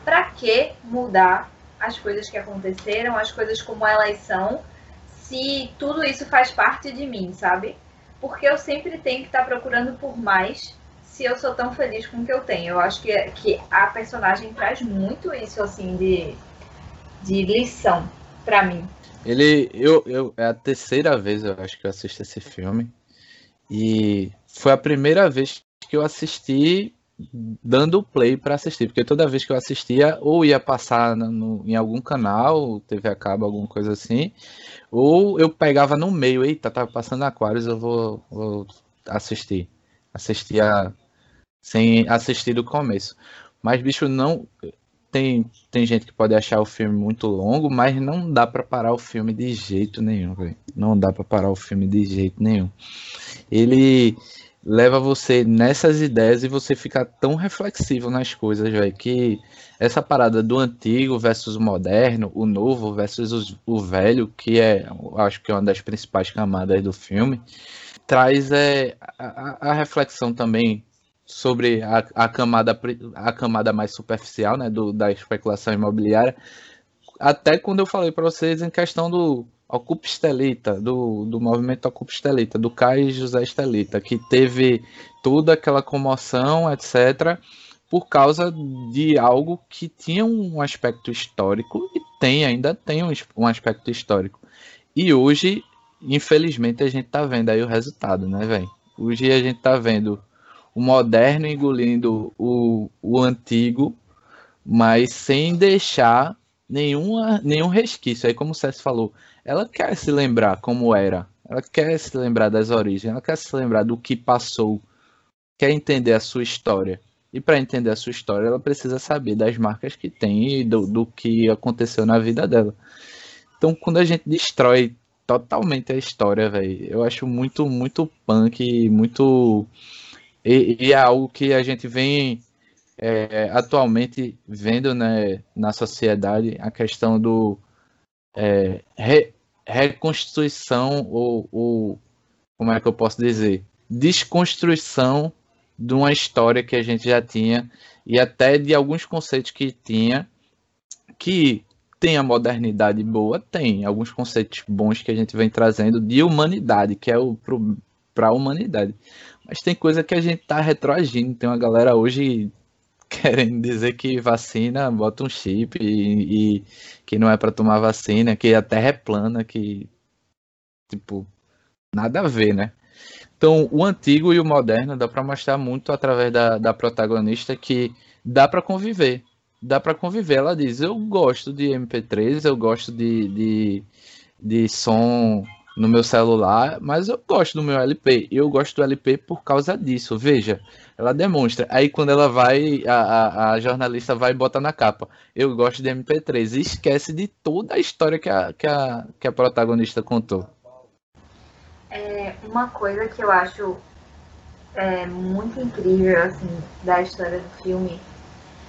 pra que mudar as coisas que aconteceram, as coisas como elas são, se tudo isso faz parte de mim, sabe? Porque eu sempre tenho que estar procurando por mais se eu sou tão feliz com o que eu tenho. Eu acho que, que a personagem traz muito isso, assim, de, de lição pra mim. Ele, eu, eu, é a terceira vez eu acho que eu assisto esse filme. E foi a primeira vez que eu assisti dando play para assistir, porque toda vez que eu assistia, ou ia passar no, em algum canal, TV a cabo, alguma coisa assim, ou eu pegava no meio, eita, tá passando Aquários, eu vou, vou assistir. Assistia sem assistir do começo. Mas, bicho, não. Tem, tem gente que pode achar o filme muito longo, mas não dá pra parar o filme de jeito nenhum, velho. Não dá pra parar o filme de jeito nenhum. Ele leva você nessas ideias e você fica tão reflexivo nas coisas, velho, que essa parada do antigo versus o moderno, o novo versus o velho, que é, acho que é uma das principais camadas do filme, traz é, a- a reflexão também sobre a, a camada a camada mais superficial, né, do, da especulação imobiliária, até quando eu falei para vocês em questão do Ocupa Estelita, do, do movimento Ocupa Estelita, do Caio José Estelita, que teve toda aquela comoção, etc., por causa de algo que tinha um aspecto histórico e tem, ainda tem um, um aspecto histórico. E hoje, infelizmente, a gente tá vendo aí o resultado, né, velho? Hoje a gente tá vendo o moderno engolindo o, o antigo, mas sem deixar nenhuma, nenhum resquício. Aí, como o César falou, ela quer se lembrar como era, ela quer se lembrar das origens, ela quer se lembrar do que passou, quer entender a sua história. E para entender a sua história, ela precisa saber das marcas que tem e do, do que aconteceu na vida dela. Então, quando a gente destrói totalmente a história, velho, eu acho muito, muito punk, muito. E, e, é algo que a gente vem é, atualmente vendo né, na sociedade a questão do é, re, reconstituição ou, ou como é que eu posso dizer? Desconstrução de uma história que a gente já tinha e até de alguns conceitos que tinha que tem a modernidade boa, tem alguns conceitos bons que a gente vem trazendo de humanidade, que é o para a humanidade. Mas tem coisa que a gente tá retroagindo. Tem uma galera hoje querendo dizer que vacina bota um chip e, e que não é para tomar vacina, que a Terra é plana, que tipo nada a ver, né? Então, o antigo e o moderno dá para mostrar muito através da, da protagonista que dá para conviver. Dá para conviver. Ela diz: Eu gosto de MP3, eu gosto de, de, de som no meu celular, mas eu gosto do meu LP. Eu gosto do LP por causa disso. Veja, ela demonstra. Aí quando ela vai, a, a, a jornalista vai e bota na capa. Eu gosto de MP3. E esquece de toda a história que a, que a, que a protagonista contou. É, uma coisa que eu acho é, muito incrível, assim, da história do filme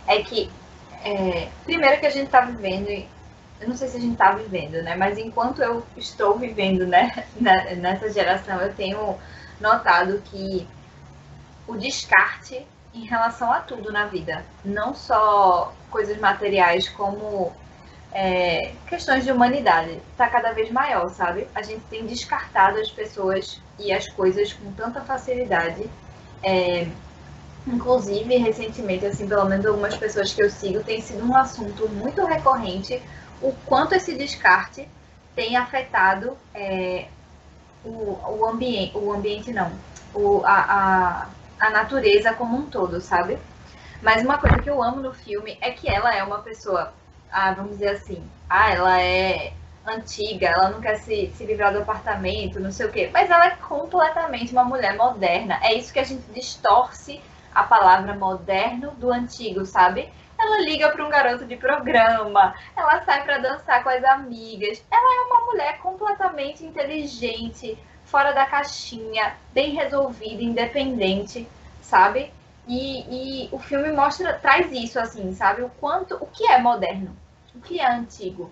é que, é, primeiro que a gente tá vivendo, eu não sei se a gente tá vivendo, né, mas enquanto eu estou vivendo, né, nessa geração, eu tenho notado que o descarte em relação a tudo na vida, não só coisas materiais como é, questões de humanidade está cada vez maior, sabe? A gente tem descartado as pessoas e as coisas com tanta facilidade. É, inclusive, recentemente, assim, pelo menos algumas pessoas que eu sigo, tem sido um assunto muito recorrente o quanto esse descarte tem afetado é, o, o ambiente, o ambiente não, o, a, a, a natureza como um todo, sabe? Mas uma coisa que eu amo no filme é que ela é uma pessoa ah, vamos dizer assim, ah, ela é antiga, ela não quer se, se livrar do apartamento, não sei o quê. Mas ela é completamente uma mulher moderna. É isso que a gente distorce a palavra moderno do antigo, sabe? Ela liga para um garoto de programa, ela sai para dançar com as amigas. Ela é uma mulher completamente inteligente, fora da caixinha, bem resolvida, independente, sabe? E, e o filme mostra, traz isso assim, sabe? O quanto, o que é moderno? o que é antigo?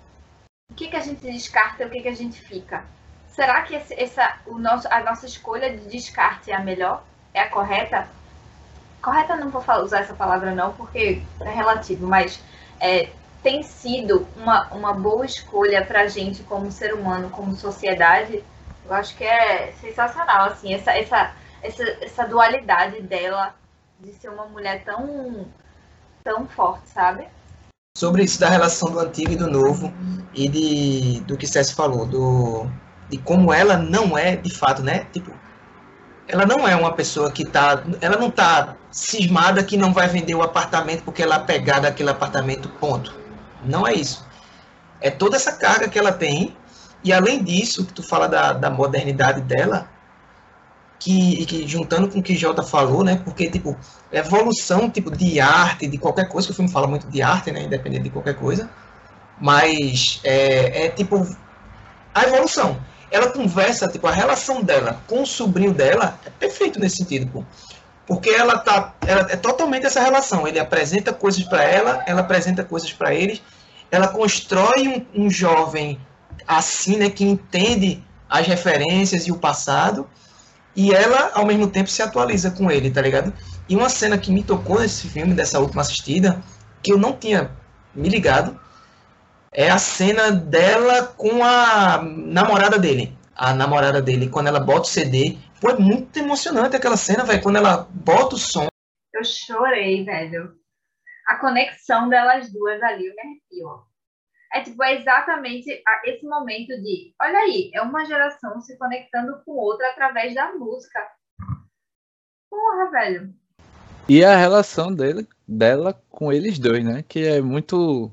O que, que a gente descarta o que, que a gente fica? Será que esse, essa, o nosso, a nossa escolha de descarte é a melhor? É a correta? Correta não vou usar essa palavra não, porque é relativo, mas é, tem sido uma, uma boa escolha para gente como ser humano, como sociedade. Eu acho que é sensacional, assim, essa, essa, essa, essa dualidade dela de ser uma mulher tão, tão forte, sabe? sobre isso da relação do antigo e do novo e de do que César falou, do de como ela não é de fato, né? Tipo, ela não é uma pessoa que tá, ela não tá cismada que não vai vender o apartamento porque ela é apegada àquele apartamento, ponto. Não é isso. É toda essa carga que ela tem e além disso, que tu fala da, da modernidade dela, que, que juntando com o que Jota falou, né? Porque, tipo, evolução tipo, de arte, de qualquer coisa, que o filme fala muito de arte, né? Independente de qualquer coisa. Mas é, é tipo a evolução. Ela conversa, tipo, a relação dela com o sobrinho dela é perfeito nesse sentido, pô. Porque ela tá. Ela é totalmente essa relação. Ele apresenta coisas para ela, ela apresenta coisas para eles. Ela constrói um, um jovem assim, né? Que entende as referências e o passado e ela, ao mesmo tempo, se atualiza com ele, tá ligado? E uma cena que me tocou nesse filme, dessa última assistida, que eu não tinha me ligado, é a cena dela com a namorada dele. A namorada dele, quando ela bota o CD. Pô, é muito emocionante aquela cena, velho. Quando ela bota o som. Eu chorei, velho. A conexão delas duas ali, eu me arrepio. É tipo, é exatamente esse momento de, olha aí, é uma geração se conectando com outra através da música. Porra, velho. E a relação dele, dela com eles dois, né? Que é muito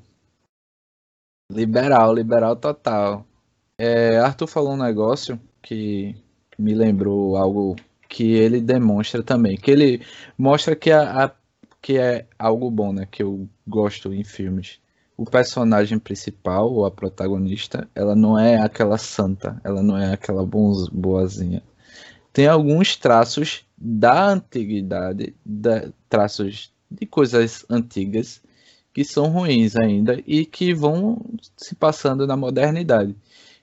liberal, liberal total. É, Arthur falou um negócio que me lembrou algo que ele demonstra também. Que ele mostra que, a, a que é algo bom, né? Que eu gosto em filmes o personagem principal, ou a protagonista, ela não é aquela santa, ela não é aquela boazinha. Tem alguns traços da antiguidade, da, traços de coisas antigas que são ruins ainda e que vão se passando na modernidade.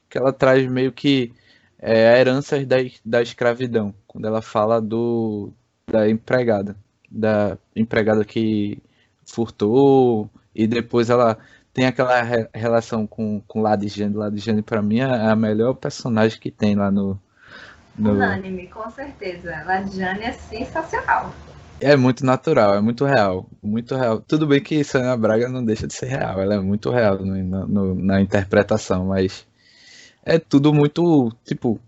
Que ela traz meio que é, heranças da, da escravidão, quando ela fala do da empregada, da empregada que furtou e depois ela tem aquela re relação com, com Ladijane. Ladijane, pra mim, é a melhor personagem que tem lá no. no... Unânime, com certeza. Ladijane é sensacional. É muito natural, é muito real. Muito real. Tudo bem que Sônia Braga não deixa de ser real, ela é muito real no, no, na interpretação, mas é tudo muito. Tipo,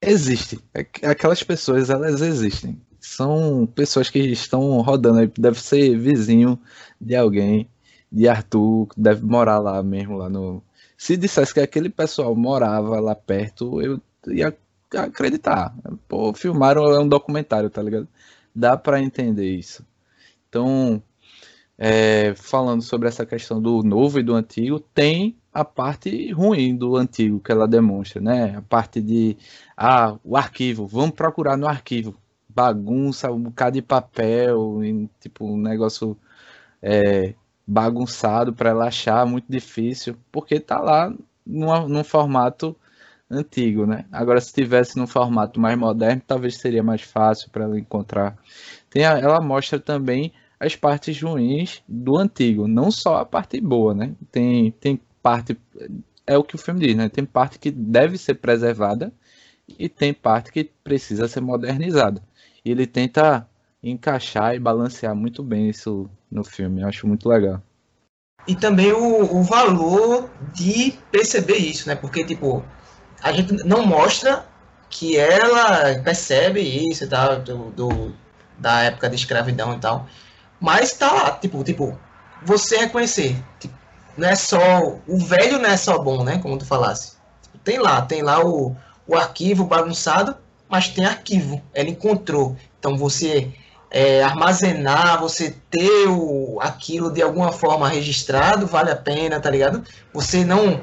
existe. É aquelas pessoas, elas existem. São pessoas que estão rodando aí, deve ser vizinho de alguém de Arthur, deve morar lá mesmo, lá no. Se dissesse que aquele pessoal morava lá perto, eu ia acreditar. Pô, filmaram é um documentário, tá ligado? Dá para entender isso. Então, é, falando sobre essa questão do novo e do antigo, tem a parte ruim do antigo que ela demonstra, né? A parte de ah, o arquivo, vamos procurar no arquivo. Bagunça, um bocado de papel, tipo, um negócio é, bagunçado para ela achar, muito difícil, porque tá lá numa, num formato antigo, né? Agora, se tivesse num formato mais moderno, talvez seria mais fácil para ela encontrar. Tem a, ela mostra também as partes ruins do antigo, não só a parte boa, né? Tem, tem parte, é o que o filme diz, né? Tem parte que deve ser preservada e tem parte que precisa ser modernizada. E ele tenta encaixar e balancear muito bem isso no filme. Eu acho muito legal. E também o, o valor de perceber isso, né? Porque, tipo, a gente não mostra que ela percebe isso e tal, do, do, da época de escravidão e tal. Mas tá lá, tipo, tipo, você reconhecer. Tipo, não é só. O velho não é só bom, né? Como tu falasse. Tipo, tem lá, tem lá o, o arquivo bagunçado, mas tem arquivo. Ela encontrou. Então você é, armazenar, você ter o, aquilo de alguma forma registrado, vale a pena, tá ligado? Você não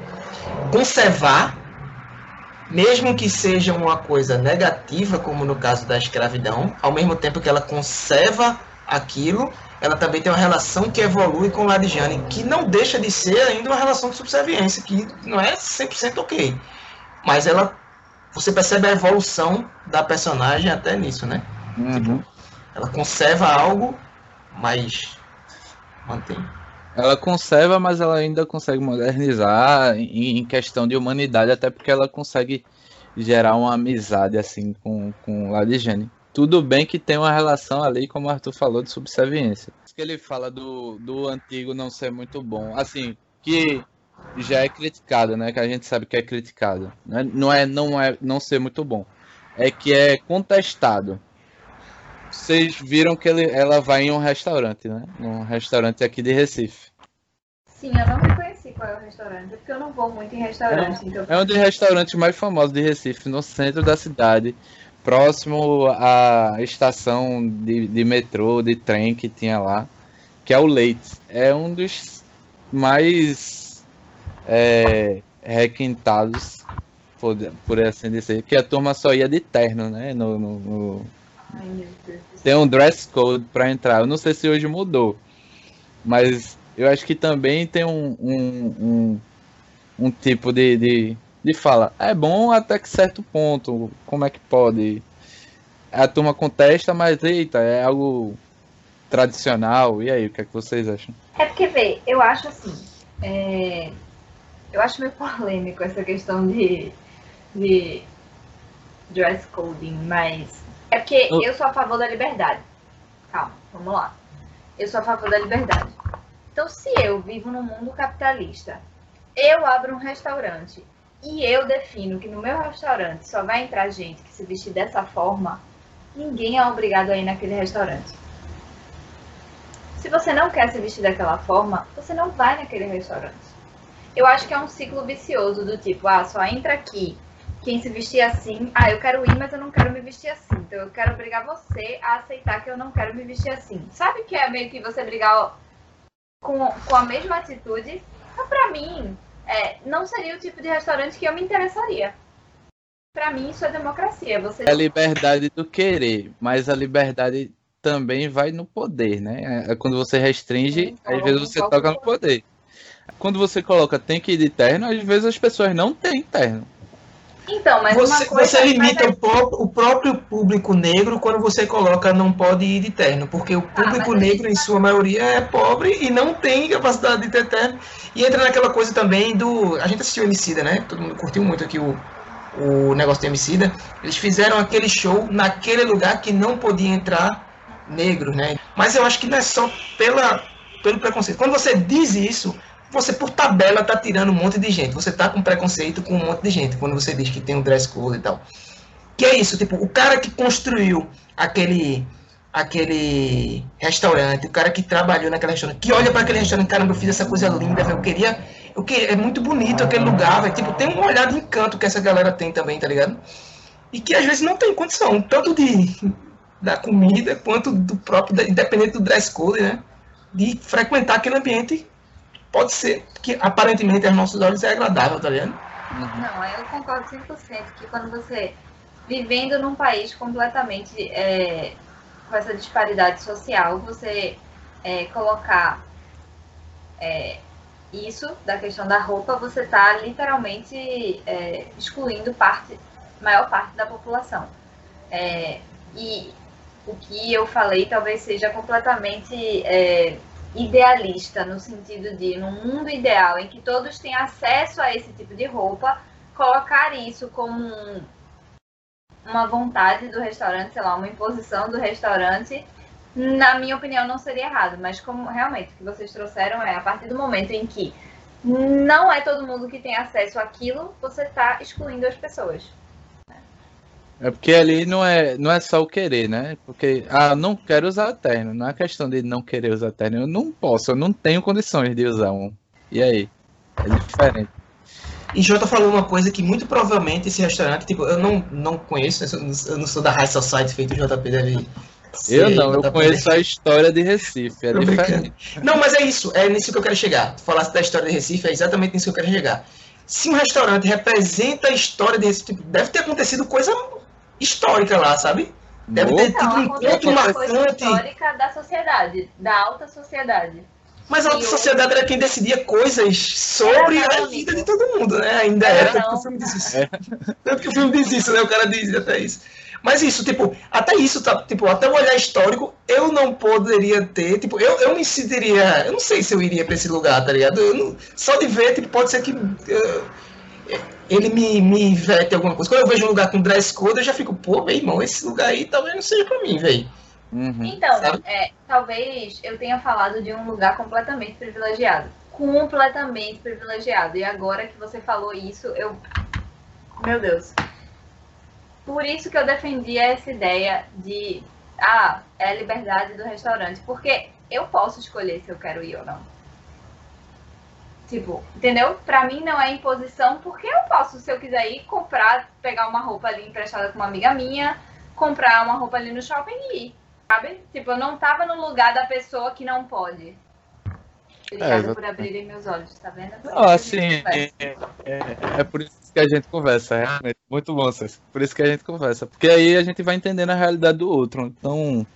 conservar, mesmo que seja uma coisa negativa, como no caso da escravidão, ao mesmo tempo que ela conserva aquilo, ela também tem uma relação que evolui com Ladijane, que não deixa de ser ainda uma relação de subserviência, que não é 100% ok. Mas ela, você percebe a evolução da personagem até nisso, né? Uhum. Tipo, ela conserva algo, mas mantém. Ela conserva, mas ela ainda consegue modernizar em, questão de humanidade, até porque ela consegue gerar uma amizade assim com, com Ladigene. Tudo bem que tem uma relação ali, como o Arthur falou, de subserviência. que ele fala do, do antigo não ser muito bom. Assim, que já é criticado, né? Que a gente sabe que é criticado. Né? Não é não é não ser muito bom. É que é contestado vocês viram que ele, ela vai em um restaurante, né? Num restaurante aqui de Recife. Sim, eu não reconheci qual é o restaurante, porque eu não vou muito em restaurante. É, então... é um dos restaurantes mais famosos de Recife, no centro da cidade, próximo à estação de, de metrô, de trem que tinha lá, que é o Leite. É um dos mais é, requintados, por, por assim dizer, que a turma só ia de terno, né? no, no, no tem um dress code para entrar. Eu não sei se hoje mudou, mas eu acho que também tem um, um, um, um tipo de, de, de fala. É bom até que certo ponto. Como é que pode? A turma contesta, mas eita, é algo tradicional. E aí, o que é que vocês acham? É porque, vê, eu acho assim. É... eu acho meio polêmico essa questão de, de dress coding, mas é porque Eu- eu sou a favor da liberdade. Calma, vamos lá. Eu sou a favor da liberdade. Então, se eu vivo num mundo capitalista, eu abro um restaurante e eu defino que no meu restaurante só vai entrar gente que se vestir dessa forma, ninguém é obrigado a ir naquele restaurante. Se você não quer se vestir daquela forma, você não vai naquele restaurante. Eu acho que é um ciclo vicioso do tipo, ah, só entra aqui quem se vestir assim, ah, eu quero ir, mas eu não quero me vestir assim. Então eu quero obrigar você a aceitar que eu não quero me vestir assim. Sabe que é meio que você brigar com, com a mesma atitude? Então, pra mim, é, não seria o tipo de restaurante que eu me interessaria. Pra mim, isso é democracia. Você É a liberdade do querer, mas a liberdade também vai no poder, né? É quando você restringe, Sim, às vezes você coloca toca no poder. Quando você coloca tem que ir de terno, às vezes as pessoas não têm terno. Então, mas Você, você limita mas o, pró- o próprio público negro quando você coloca não pode ir de terno, porque o público mas a negro, em sua maioria, é pobre e não tem capacidade de ter terno. E entra naquela coisa também do. A gente assistiu Emicida, né? Todo mundo curtiu muito aqui o, o negócio do Emicida. Eles fizeram aquele show naquele lugar que não podia entrar negros, né? Mas eu acho que não é só pela, pelo preconceito. Quando você diz isso, você por tabela tá tirando um monte de gente. Você tá com preconceito com um monte de gente quando você diz que tem um dress code e tal. Que é isso, tipo, o cara que construiu aquele aquele restaurante, o cara que trabalhou naquele restaurante, que olha para aquele restaurante, caramba, eu fiz essa coisa linda, eu queria, eu queria, é muito bonito aquele lugar, velho, tipo, tem um olhar de encanto que essa galera tem também, tá ligado? E que às vezes não tem condição, tanto de da comida quanto do próprio, independente do dress code, né? De frequentar aquele ambiente pode ser que aparentemente aos nossos olhos é agradável, tá ligado? Não, eu concordo 100% que quando você vivendo num país completamente é, com essa disparidade social, você é, colocar é, isso da questão da roupa, você está literalmente é, excluindo parte, maior parte da população. É, e o que eu falei talvez seja completamente é, idealista, no sentido de, num mundo ideal em que todos têm acesso a esse tipo de roupa, colocar isso como um- uma vontade do restaurante, sei lá, uma imposição do restaurante, na minha opinião, não seria errado. Mas como realmente o que vocês trouxeram é, a partir do momento em que não é todo mundo que tem acesso àquilo, você está excluindo as pessoas. É porque ali não é, não é só o querer, né? Porque, ah, não quero usar terno. Não é questão de não querer usar terno. Eu não posso, eu não tenho condições de usar um. E aí? É diferente. E Jota falou uma coisa que muito provavelmente esse restaurante, tipo, eu não, não conheço, eu não- sou da High Society feito o JP deve ser, Eu não, eu conheço a história de Recife. É diferente. Não, mas é isso, é nisso que eu quero chegar. Tu falasse da história de Recife, é exatamente nisso que eu quero chegar. Se um restaurante representa a história de Recife, tipo, deve ter acontecido coisa histórica lá, sabe? Deve ter tido um encontro marcante. histórica da sociedade, da alta sociedade. Mas a alta sociedade era quem decidia coisas sobre a vida amigo. de todo mundo, né? Ainda Era era, tanto que o filme diz isso. Tanto que o filme diz isso, né? O cara diz até isso. Mas isso, tipo, até isso, tá, tipo, até o olhar histórico, eu não poderia ter, tipo, eu, eu me sentiria, eu não sei se eu iria pra esse lugar, tá ligado? Eu não- só de ver, tipo, pode ser que ele me, me vete alguma coisa. Quando eu vejo um lugar com dress code, eu já fico, pô, meu irmão, esse lugar aí talvez não seja pra mim, velho. Uhum. Então, é, talvez eu tenha falado de um lugar completamente privilegiado. Completamente privilegiado. E agora que você falou isso, eu. Meu Deus. Por isso que eu defendi essa ideia de. Ah, é a liberdade do restaurante. Porque eu posso escolher se eu quero ir ou não. Tipo, entendeu? Pra mim não é imposição, porque eu posso, se eu quiser ir, comprar, pegar uma roupa ali emprestada com uma amiga minha, comprar uma roupa ali no shopping e ir sabe? Tipo, eu não tava no lugar da pessoa que não pode. Obrigada exato. por abrirem meus olhos, tá vendo? É por Não, isso que a assim, gente conversa. é, é- é por isso que a gente conversa, realmente. Muito bom, César. Por isso que a gente conversa. Porque aí a gente vai entendendo a realidade do outro. Então,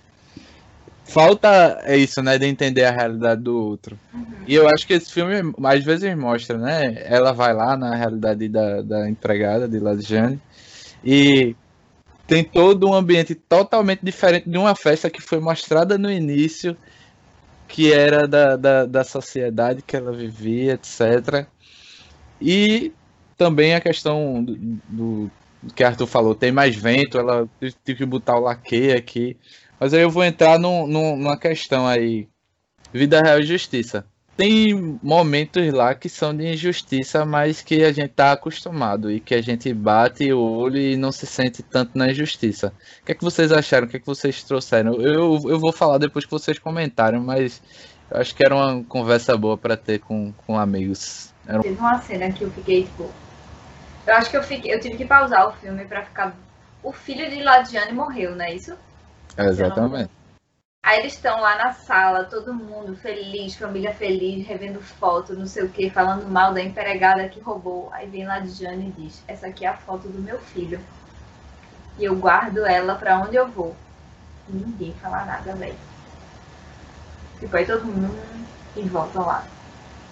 falta é isso, né? De entender a realidade do outro. Uhum. E eu acho que esse filme, às vezes, mostra, né? Ela vai lá na realidade da, da empregada, de Ladjane, e tem todo um ambiente totalmente diferente de uma festa que foi mostrada no início, que era da, da, da sociedade que ela vivia, etc. E também a questão do, do que Arthur falou, tem mais vento, ela tem que botar o laque aqui. Mas aí eu vou entrar num, num, numa questão aí. Vida real e justiça. Tem momentos lá que são de injustiça, mas que a gente tá acostumado e que a gente bate o olho e não se sente tanto na injustiça. O que é que vocês acharam? O que é que vocês trouxeram? Eu, eu vou falar depois que vocês comentaram, mas eu acho que era uma conversa boa para ter com, com amigos. Era... Teve uma cena que eu fiquei, tipo. Eu acho que eu, fiquei, eu tive que pausar o filme para ficar. O filho de Ladiane morreu, não é isso? Exatamente. Aí eles estão lá na sala, todo mundo feliz, família feliz, revendo foto, não sei o que, falando mal da empregada que roubou. Aí vem lá de Jane e diz: Essa aqui é a foto do meu filho. E eu guardo ela para onde eu vou. E ninguém fala nada, velho. Tipo, aí todo mundo e volta lá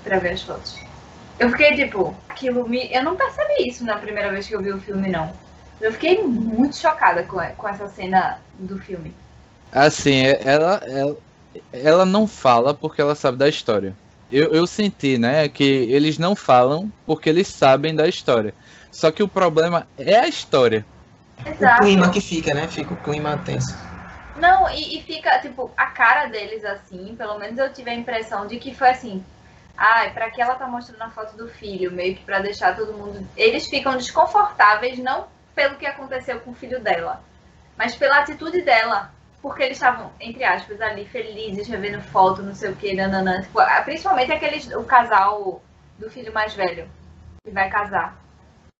pra ver as fotos. Eu fiquei tipo, aquilo me. Eu não percebi isso na primeira vez que eu vi o filme, não. Eu fiquei muito chocada com, com essa cena do filme. Assim, ela, ela, ela não fala porque ela sabe da história. Eu, eu senti, né, que eles não falam porque eles sabem da história. Só que o problema é a história. Exato. O clima que fica, né? Fica o clima tenso. Não, e, e, fica, tipo, a cara deles assim, pelo menos eu tive a impressão de que foi assim. Ai, ah, pra que ela tá mostrando a foto do filho? Meio que pra deixar todo mundo. Eles ficam desconfortáveis, não pelo que aconteceu com o filho dela, mas pela atitude dela porque eles estavam, entre aspas, ali felizes, revendo foto, não sei o que, nananã. Tipo, principalmente aqueles, o casal do filho mais velho, que vai casar.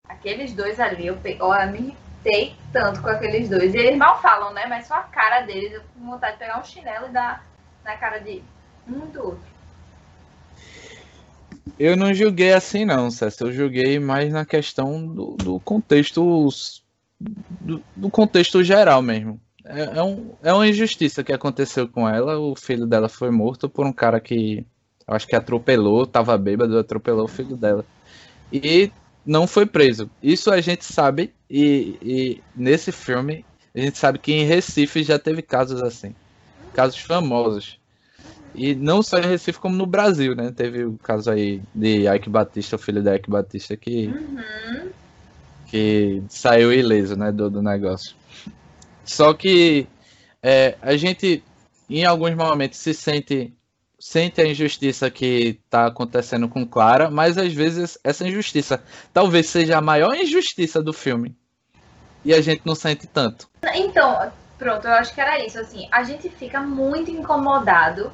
Aqueles dois ali, eu, eu me irritei tanto com aqueles dois. E eles mal falam, né? Mas só a cara deles, eu com vontade de pegar um chinelo e dar na cara de um do outro. Eu não julguei assim, não, César. Eu julguei mais na questão do, do contexto. Do, do contexto geral mesmo é, é, um, é uma injustiça que aconteceu com ela. O filho dela foi morto por um cara que acho que atropelou, tava bêbado, atropelou o filho dela. E não foi preso. Isso a gente sabe, e, e nesse filme a gente sabe que em Recife já teve casos assim. Casos famosos. E não só em Recife, como no Brasil, né? Teve o caso aí de Ike Batista, o filho da Ike Batista, que, uhum. que saiu ileso, né, do, do negócio. Só que é, a gente, em alguns momentos, se sente sente a injustiça que está acontecendo com Clara, mas às vezes essa injustiça talvez seja a maior injustiça do filme. E a gente não sente tanto. Então, pronto, eu acho que era isso. Assim, a gente fica muito incomodado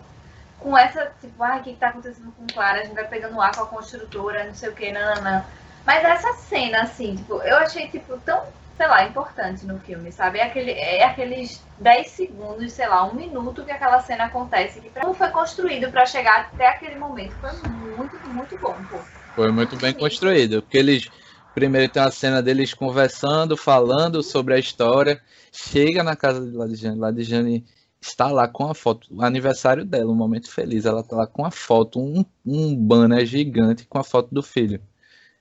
com essa, tipo, ah, o que está acontecendo com Clara? A gente vai pegando ar com a construtora, não sei o que, não. Mas essa cena, assim, tipo, eu achei, tipo, tão sei lá, importante no filme, sabe? É, aquele, é aqueles 10 segundos, sei lá, um minuto que aquela cena acontece, que não foi construído para chegar até aquele momento. Foi muito, muito bom, pô. Foi muito bem construído, porque eles. Primeiro tem a cena deles conversando, falando sobre a história. Chega na casa de Ladijane. Ladijane está lá com a foto, o aniversário dela, um momento feliz. Ela está lá com a foto, um, um banner gigante com a foto do filho.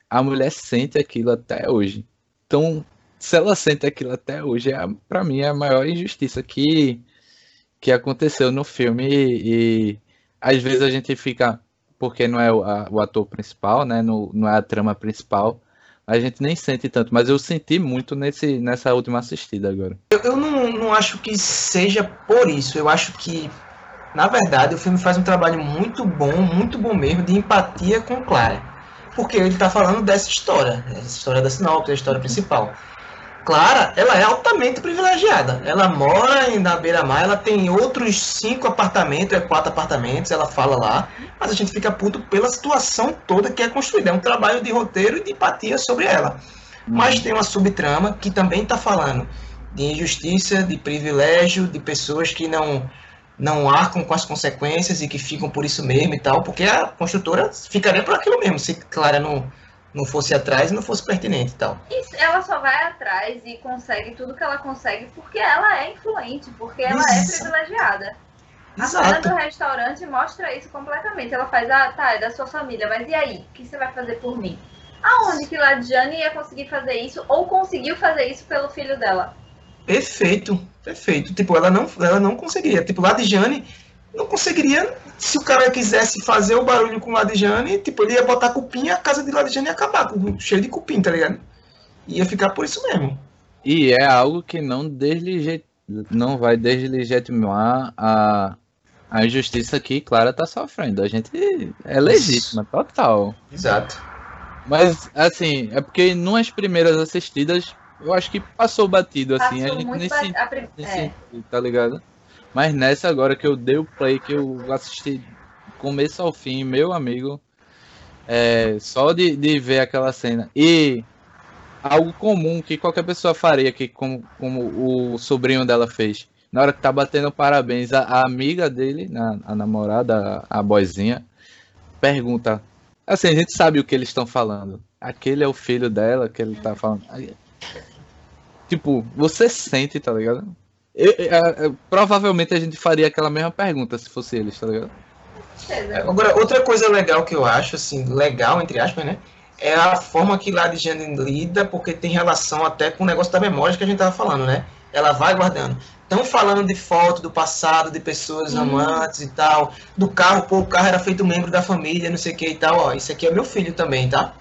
A mulher sente aquilo até hoje. Então, se ela sente aquilo até hoje, é, para mim é a maior injustiça que, que aconteceu no filme. E, e às vezes a gente fica, porque não é o, a, o ator principal, né? No, não é a trama principal, a gente nem sente tanto, mas eu senti muito nesse, nessa última assistida agora. Eu, eu não, não acho que seja por isso. Eu acho que, na verdade, o filme faz um trabalho muito bom, muito bom mesmo, de empatia com Clara. Porque ele está falando dessa história, essa história da sinopse, a história principal. Clara, ela é altamente privilegiada. Ela mora na beira-mar, ela tem outros cinco apartamentos, é quatro apartamentos, ela fala lá, mas a gente fica puto pela situação toda que é construída. É um trabalho de roteiro e de empatia sobre ela. Mas tem uma subtrama que também está falando de injustiça, de privilégio, de pessoas que não não arcam com as consequências e que ficam por isso mesmo e tal, porque a construtora ficaria por aquilo mesmo, se Clara não não fosse atrás e não fosse pertinente e tal. Ela só vai atrás e consegue tudo que ela consegue porque ela é influente, porque ela é isso. é privilegiada. Exato. A cena do restaurante mostra isso completamente. Ela faz, ah, tá, é da sua família, mas e aí? O que você vai fazer por mim? Aonde que Ladiane ia conseguir fazer isso ou conseguiu fazer isso pelo filho dela? Perfeito, perfeito. Tipo, ela não, ela não conseguiria. Tipo, Ladiane não conseguiria. Se o cara quisesse fazer o barulho com o Ladijane, tipo, ele ia botar cupim e a casa de Ladijane ia acabar, com, cheio de cupim, tá ligado? Ia ficar por isso mesmo. E é algo que não deslige... não vai deslegitimar a, a injustiça que Clara tá sofrendo. A gente é legítima, total. Exato. Mas, assim, é porque nas primeiras assistidas, eu acho que passou batido, assim, Passou a gente ba- a é. tá ligado? Mas nessa agora que eu dei o play, que eu assisti começo ao fim, meu amigo, é, só de, de ver aquela cena. E algo comum que qualquer pessoa faria, que como, como o sobrinho dela fez. Na hora que tá batendo parabéns, a, a amiga dele, a, a namorada, a, a boizinha, pergunta. Assim, a gente sabe o que eles estão falando. Aquele é o filho dela que ele tá falando. Tipo, você sente, tá ligado? Eu- eu- eu- provavelmente a gente faria aquela mesma pergunta se fosse eles, tá ligado? certeza. Agora, outra coisa legal que eu acho, assim, legal, entre aspas, né? É a forma que Ladijane lida, porque tem relação até com o negócio da memória que a gente tava falando, né? Ela vai guardando. Estão falando de foto do passado, de pessoas amantes e tal. Do carro, pô, o carro era feito membro da família, não sei o que e tal. Ó, isso aqui é meu filho também, tá?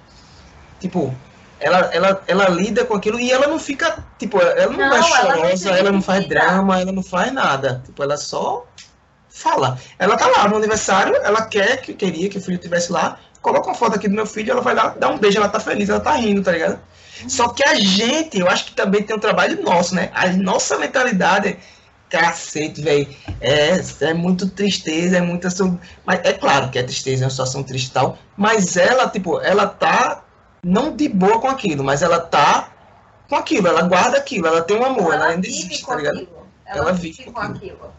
Tipo, ela, ela, ela lida com aquilo e ela não fica, tipo, ela não, Não, é ela não chorosa, ela não faz drama, ela não faz nada. Tipo, ela só fala. Ela tá lá no aniversário, ela quer, que queria que o filho estivesse lá, coloca uma foto aqui do meu filho, ela vai lá, dá um beijo, ela tá feliz, ela tá rindo, tá ligado? Só que a gente, eu acho que também tem um trabalho nosso, né? A nossa mentalidade, cacete, velho, é, é muito tristeza, é muita. Mas é claro que é tristeza, é uma situação triste e tal, mas ela, tipo, ela tá não de boa com aquilo, mas ela tá com aquilo, ela guarda aquilo, ela tem um amor, ela, ainda vive existe, com tá ligado? aquilo. Ela Ela, vive vive com com aquilo.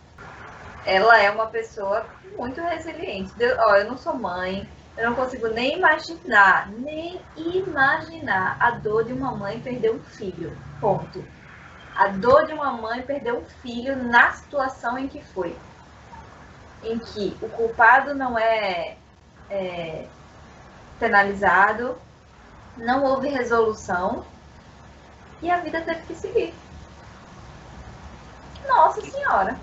Ela é uma pessoa muito resiliente. Eu, ó, eu não sou mãe, eu não consigo nem imaginar, nem imaginar a dor de uma mãe perder um filho. Ponto. A dor de uma mãe perder um filho na situação em que foi. Em que o culpado não é, é penalizado, não houve resolução e a vida teve que seguir. Nossa Senhora.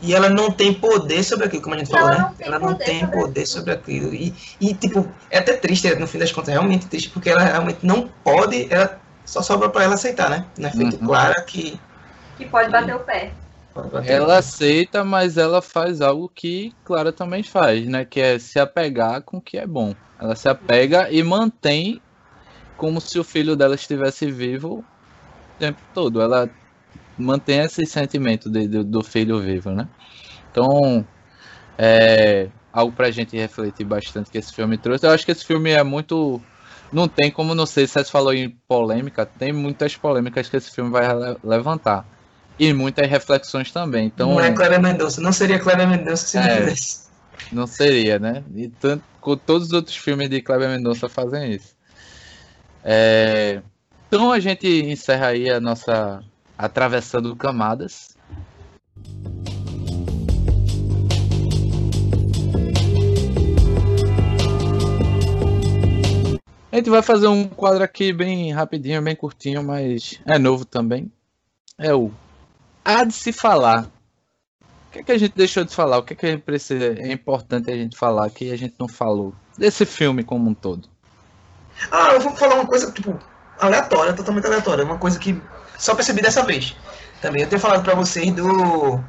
E ela não tem poder sobre aquilo, como a gente Ela falou, né? não tem ela não tem sobre poder sobre aquilo. E, e, tipo, é até triste, no fim das contas, é realmente triste, porque ela realmente não pode, ela só sobra pra ela aceitar, né? Não é feito Uhum. clara que. Que pode bater o pé. Ela aceita, mas ela faz algo que Clara também faz, né? Que é se apegar com o que é bom. Ela se apega e mantém como se o filho dela estivesse vivo o tempo todo. Ela mantém esse sentimento de- do- do filho vivo, né? Então, é algo pra gente refletir bastante que esse filme trouxe. Eu acho que esse filme é muito. Não tem como, não sei se você falou em polêmica, tem muitas polêmicas que esse filme vai le- levantar. E muitas reflexões também. Então, Não é Clara Mendonça, não seria Clara Mendonça se não É. não seria, né? E tanto, com todos os outros filmes de Kleber Mendonça fazem isso. É, Então a gente encerra aí a nossa Atravessando Camadas. A gente vai fazer um quadro aqui bem rapidinho, bem curtinho, mas é novo também. É o Há de se falar. O que, é que a gente deixou de falar? O que, é que precisa, é importante a gente falar que a gente não falou? Desse filme como um todo. Ah, eu vou falar uma coisa, tipo, aleatória, totalmente aleatória. Uma coisa que só percebi dessa vez. Também eu tenho falado pra vocês do.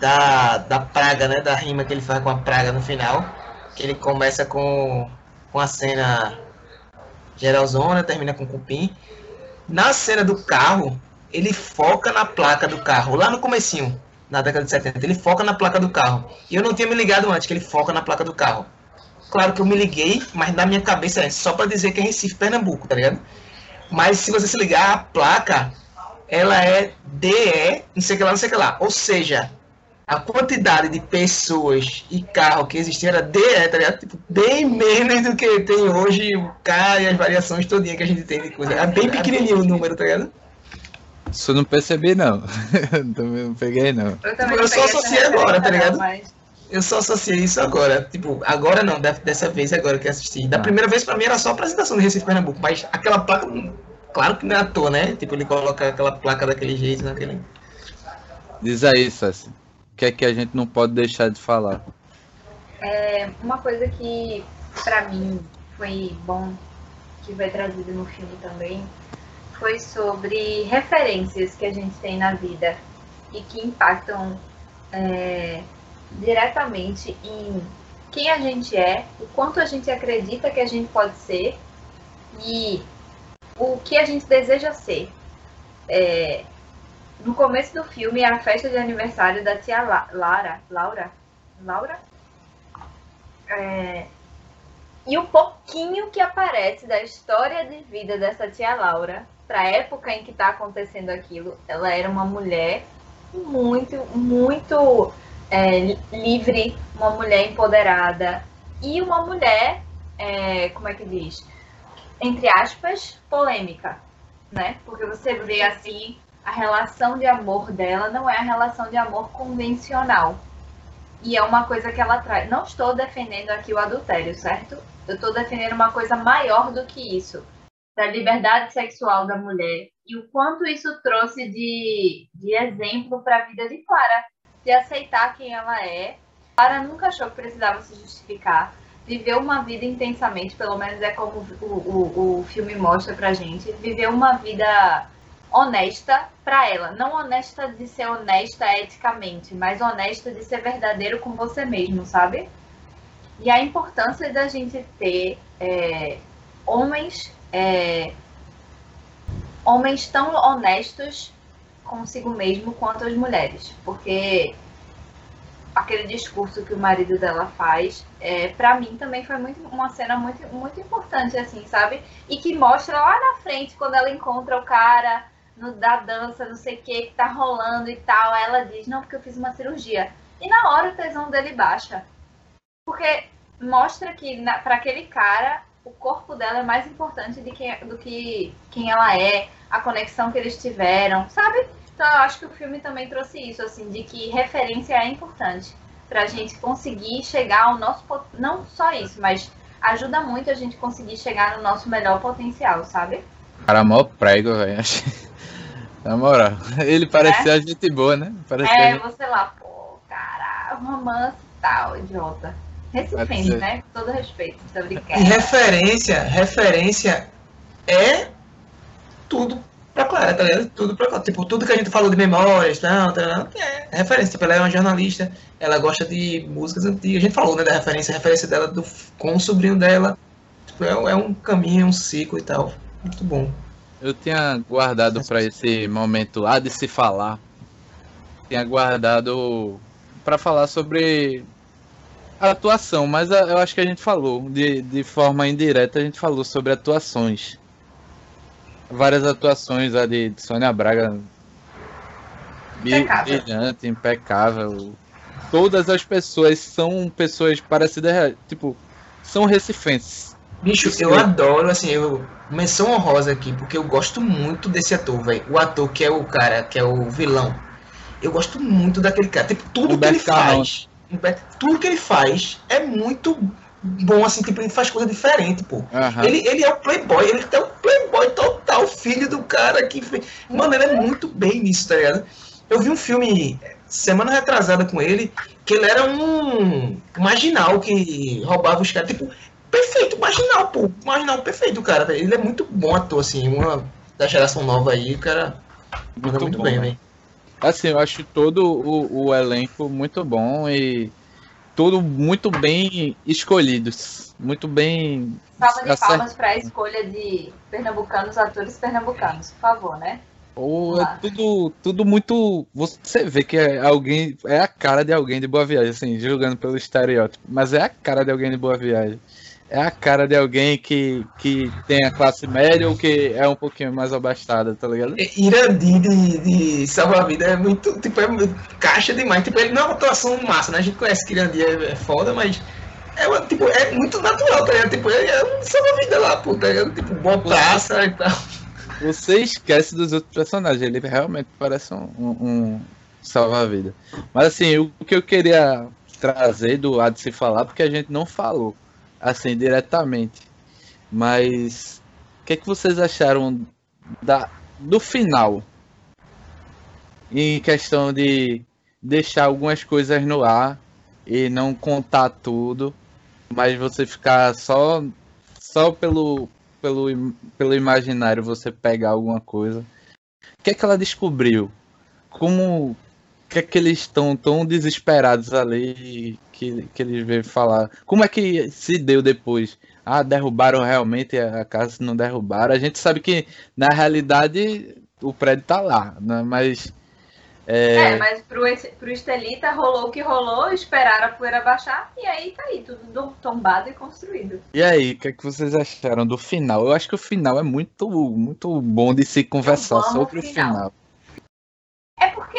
Da, da praga, né? Da rima que ele faz com a praga no final. Que ele começa com, com a cena geralzona, termina com cupim. Na cena do carro, ele foca na placa do carro, lá no comecinho, na década de 70. Ele foca na placa do carro. E eu não tinha me ligado antes que ele foca na placa do carro. Claro que eu me liguei, mas na minha cabeça é só pra dizer que é Recife, Pernambuco, tá ligado? Mas se você se ligar, a placa, ela é DE, não sei o que lá, não sei o que lá. Ou seja, a quantidade de pessoas e carro que existia era DE, tá ligado? Tipo, bem menos do que tem hoje o K e as variações todinhas que a gente tem de coisa. É bem pequenininho o número, tá ligado? Isso eu não percebi, não. Também não peguei, não. Eu, também Eu não só associei agora, tá ligado? mas- Eu só associei isso agora. Tipo, agora não, dessa vez agora que assisti. Da Ah. primeira vez pra mim era só a apresentação do Recife Pernambuco, mas aquela placa, claro que não é à toa, né? Tipo, ele coloca aquela placa daquele jeito, naquele. Diz aí, Sassi. que é que a gente não pode deixar de falar? É, uma coisa que para mim foi bom que foi trazido no filme também foi sobre referências que a gente tem na vida e que impactam é, diretamente em quem a gente é, o quanto a gente acredita que a gente pode ser e o que a gente deseja ser. É, no começo do filme, é a festa de aniversário da tia La Lara. Laura? Laura? É, e o pouquinho que aparece da história de vida dessa tia Laura, para a época em que está acontecendo aquilo, ela era uma mulher muito, muito é, livre, uma mulher empoderada e uma mulher, é, como é que diz? Entre aspas, polêmica, né? Porque você vê assim a relação de amor dela não é a relação de amor convencional. E é uma coisa que ela traz. Não estou defendendo aqui o adultério, certo? Eu estou defendendo uma coisa maior do que isso. Da liberdade sexual da mulher. E o quanto isso trouxe de, de exemplo para a vida de Clara. De aceitar quem ela é. Clara nunca achou que precisava se justificar. Viveu uma vida intensamente, pelo menos é como o, o, o filme mostra pra gente. Viveu uma vida honesta para ela. Não honesta de ser honesta eticamente, mas honesta de ser verdadeiro com você mesmo, sabe? E a importância da gente ter é, homens, é, homens tão honestos consigo mesmo quanto as mulheres, porque aquele discurso que o marido dela faz, é, para mim também foi muito, uma cena muito, muito importante, assim, sabe? E que mostra lá na frente, quando ela encontra o cara no, da dança, não sei o que, que tá rolando e tal. Ela diz, não, porque eu fiz uma cirurgia. E na hora o tesão dele baixa. Porque mostra que para aquele cara o corpo dela é mais importante do que, do que quem ela é, a conexão que eles tiveram, sabe? Então eu acho que o filme também trouxe isso, assim, de que referência é importante pra gente conseguir chegar ao nosso. Não só isso, mas ajuda muito a gente conseguir chegar no nosso melhor potencial, sabe? Cara, mó prego, velho. Na moral, ele parecia é? gente boa, né? Parecia é, gente... você lá, pô, cara, romance e tal, idiota. Recifense, né? Com todo respeito, brincando. E referência, referência é tudo pra Clara, tá ligado? Tudo pra Clara. Tipo, tudo que a gente falou de memórias, não, tá, é referência. Tipo, ela é uma jornalista, ela gosta de músicas antigas. A gente falou, né, da referência, a referência dela do, com o sobrinho dela. Tipo, é, é um caminho, é um ciclo e tal. Muito bom. Eu tinha guardado para esse momento há de se falar. Tinha guardado para falar sobre atuação, mas eu acho que a gente falou, de, de forma indireta, a gente falou sobre atuações. Várias atuações, a de, de Sônia Braga. Impecável. Brilhante, impecável. Todas as pessoas são pessoas parecidas, tipo, são recifenses. Bicho, eu adoro, assim, eu menção honrosa aqui, porque eu gosto muito desse ator, velho. O ator que é o cara, que é o vilão. Eu gosto muito daquele cara. Tipo, tudo que ele faz. Tudo que ele faz é muito bom, assim, tipo, ele faz coisa diferente, pô. Uhum. Ele, ele é o playboy, ele é o playboy total, filho do cara que. Mano, ele é muito bem nisso, tá ligado? Eu vi um filme semana retrasada com ele, que ele era um marginal que roubava os caras. Tipo, perfeito, marginal, pô. Marginal perfeito, cara. Ele é muito bom ator, assim, uma da geração nova aí, o cara muito, muito bem, velho. Assim, eu acho todo o, o, elenco muito bom e tudo muito bem escolhidos. Muito bem. Salva de palmas para a escolha de pernambucanos, atores pernambucanos, por favor, né? Ou é tudo, tudo muito. Você vê que é alguém. É a cara de alguém de boa viagem, assim, julgando pelo estereótipo. Mas é a cara de alguém de boa viagem é a cara de alguém que, que tem a classe média ou que é um pouquinho mais abastada, tá ligado? Irandi de, de Salva-Vida é muito, tipo, é caixa demais. Tipo, ele não é uma atuação massa, né? A gente conhece que Irandi é, é foda, mas é, tipo, é muito natural, tá ligado? Tipo, ele é um Salva-Vida lá, pô, tá ligado? Tipo, boa praça e tal. Você esquece dos outros personagens, ele realmente parece um, um, um salva-vida. Mas assim, o que eu queria trazer do A de se falar, porque a gente não falou assim, diretamente. Mas o que, é que vocês acharam da, do final? Em questão de, deixar algumas coisas no ar e não contar tudo, mas você ficar só só pelo pelo, pelo imaginário você pegar alguma coisa. O que é que ela descobriu? Como que é que eles estão tão desesperados ali que, que eles veem falar? Como é que se deu depois? Ah, derrubaram realmente a casa, não derrubaram. A gente sabe que na realidade o prédio tá lá, né? mas é, é mas pro, pro Estelita rolou o que rolou, esperaram a poeira baixar e aí tá aí, tudo tombado e construído. E aí, o que, é que vocês acharam do final? Eu acho que o final é muito, muito bom de se conversar sobre o final. final. É porque,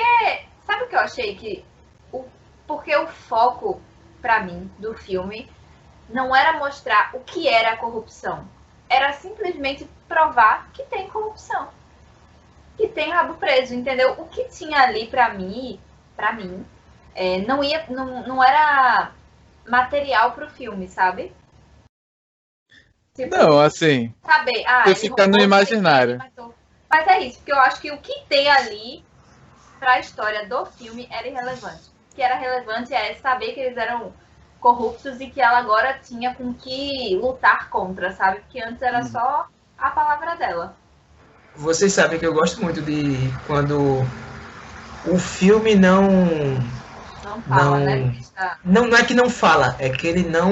que eu achei que. O, porque o foco, para mim, do filme não era mostrar o que era a corrupção. Era simplesmente provar que tem corrupção que tem rabo preso, entendeu? O que tinha ali para mim, para mim, é, não ia, não, não era material pro filme, sabe? Tipo, não, assim. Saber, ah, você fica no imaginário. Mas é isso, porque eu acho que o que tem ali pra história do filme era irrelevante. O que era relevante é saber que eles eram corruptos e que ela agora tinha com que lutar contra, sabe? Porque antes era hum. só a palavra dela vocês sabem que eu gosto muito de quando o filme não. Não fala, não, né? Não, não é que não fala, é que ele não.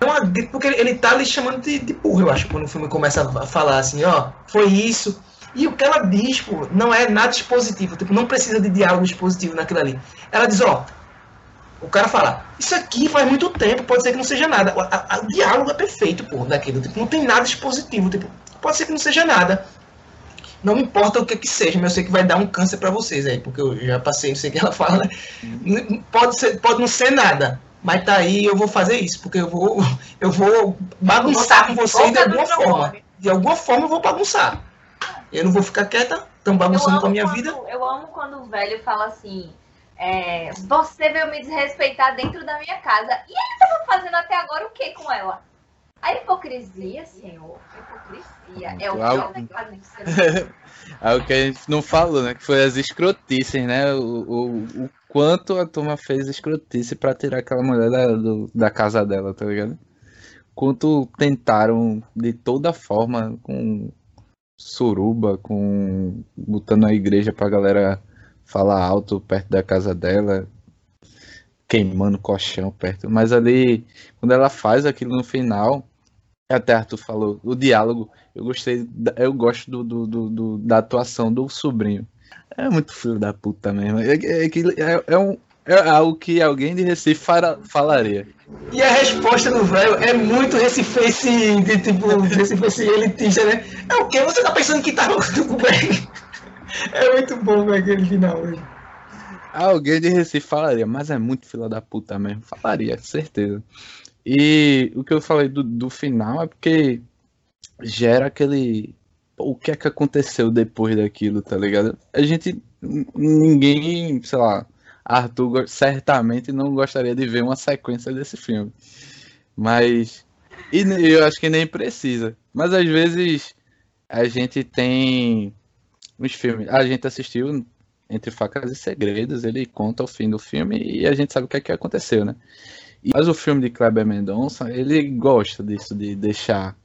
não porque ele, ele tá ali chamando de, de burro, eu acho, quando o filme começa a falar assim, ó, foi isso. E o que ela diz, pô, não é nada expositivo, tipo, não precisa de diálogo expositivo naquilo ali. Ela diz, ó, o cara fala, isso aqui faz muito tempo, pode ser que não seja nada. O, diálogo é perfeito, pô, daquilo. Tipo, não tem nada expositivo, tipo, pode ser que não seja nada. Não me importa o que que seja, mas eu sei que vai dar um câncer para vocês aí, porque eu já passei, não sei o que ela fala. Né? Pode, ser, pode não ser nada, mas tá aí, eu vou fazer isso, porque eu vou, eu vou bagunçar com vocês de alguma forma. De alguma forma eu vou bagunçar. Eu não vou ficar quieta, estão bagunçando com a minha quando, vida. Eu amo quando o velho fala assim. É, você veio me desrespeitar dentro da minha casa. E ele estava fazendo até agora o que com ela? A hipocrisia, senhor, hipocrisia é o pior negócio de ser Algo que a gente não falou, né? Que foi as escrotices, né? O, o, o quanto a turma fez escrotice pra tirar aquela mulher da, do, da casa dela, tá ligado? Quanto tentaram de toda forma, com suruba, com botando a igreja pra galera falar alto perto da casa dela, queimando colchão perto. Mas ali, quando ela faz aquilo no final, até Arthur falou, o diálogo, eu gostei, eu gosto do, do, do, do da atuação do sobrinho. É muito filho da puta mesmo. É, é, é, é, um, é algo que alguém de Recife fala, falaria. E a resposta do velho é muito recifense, de tipo, recifense elitista, né? É o que? Você tá pensando que tá tudo bem? É muito bom, velho, aquele final, velho. Alguém de Recife falaria, mas é muito fila da puta mesmo. Falaria, certeza. E o que eu falei do, do final é porque gera aquele. O que é que aconteceu depois daquilo, tá ligado? A gente. Ninguém, sei lá. Arthur certamente não gostaria de ver uma sequência desse filme. Mas. E eu acho que nem precisa. Mas às vezes a gente tem uns filmes. A gente assistiu Entre Facas e Segredos, ele conta o fim do filme e a gente sabe o que é que aconteceu, né? Mas o filme de Kleber Mendonça, ele gosta disso, de deixar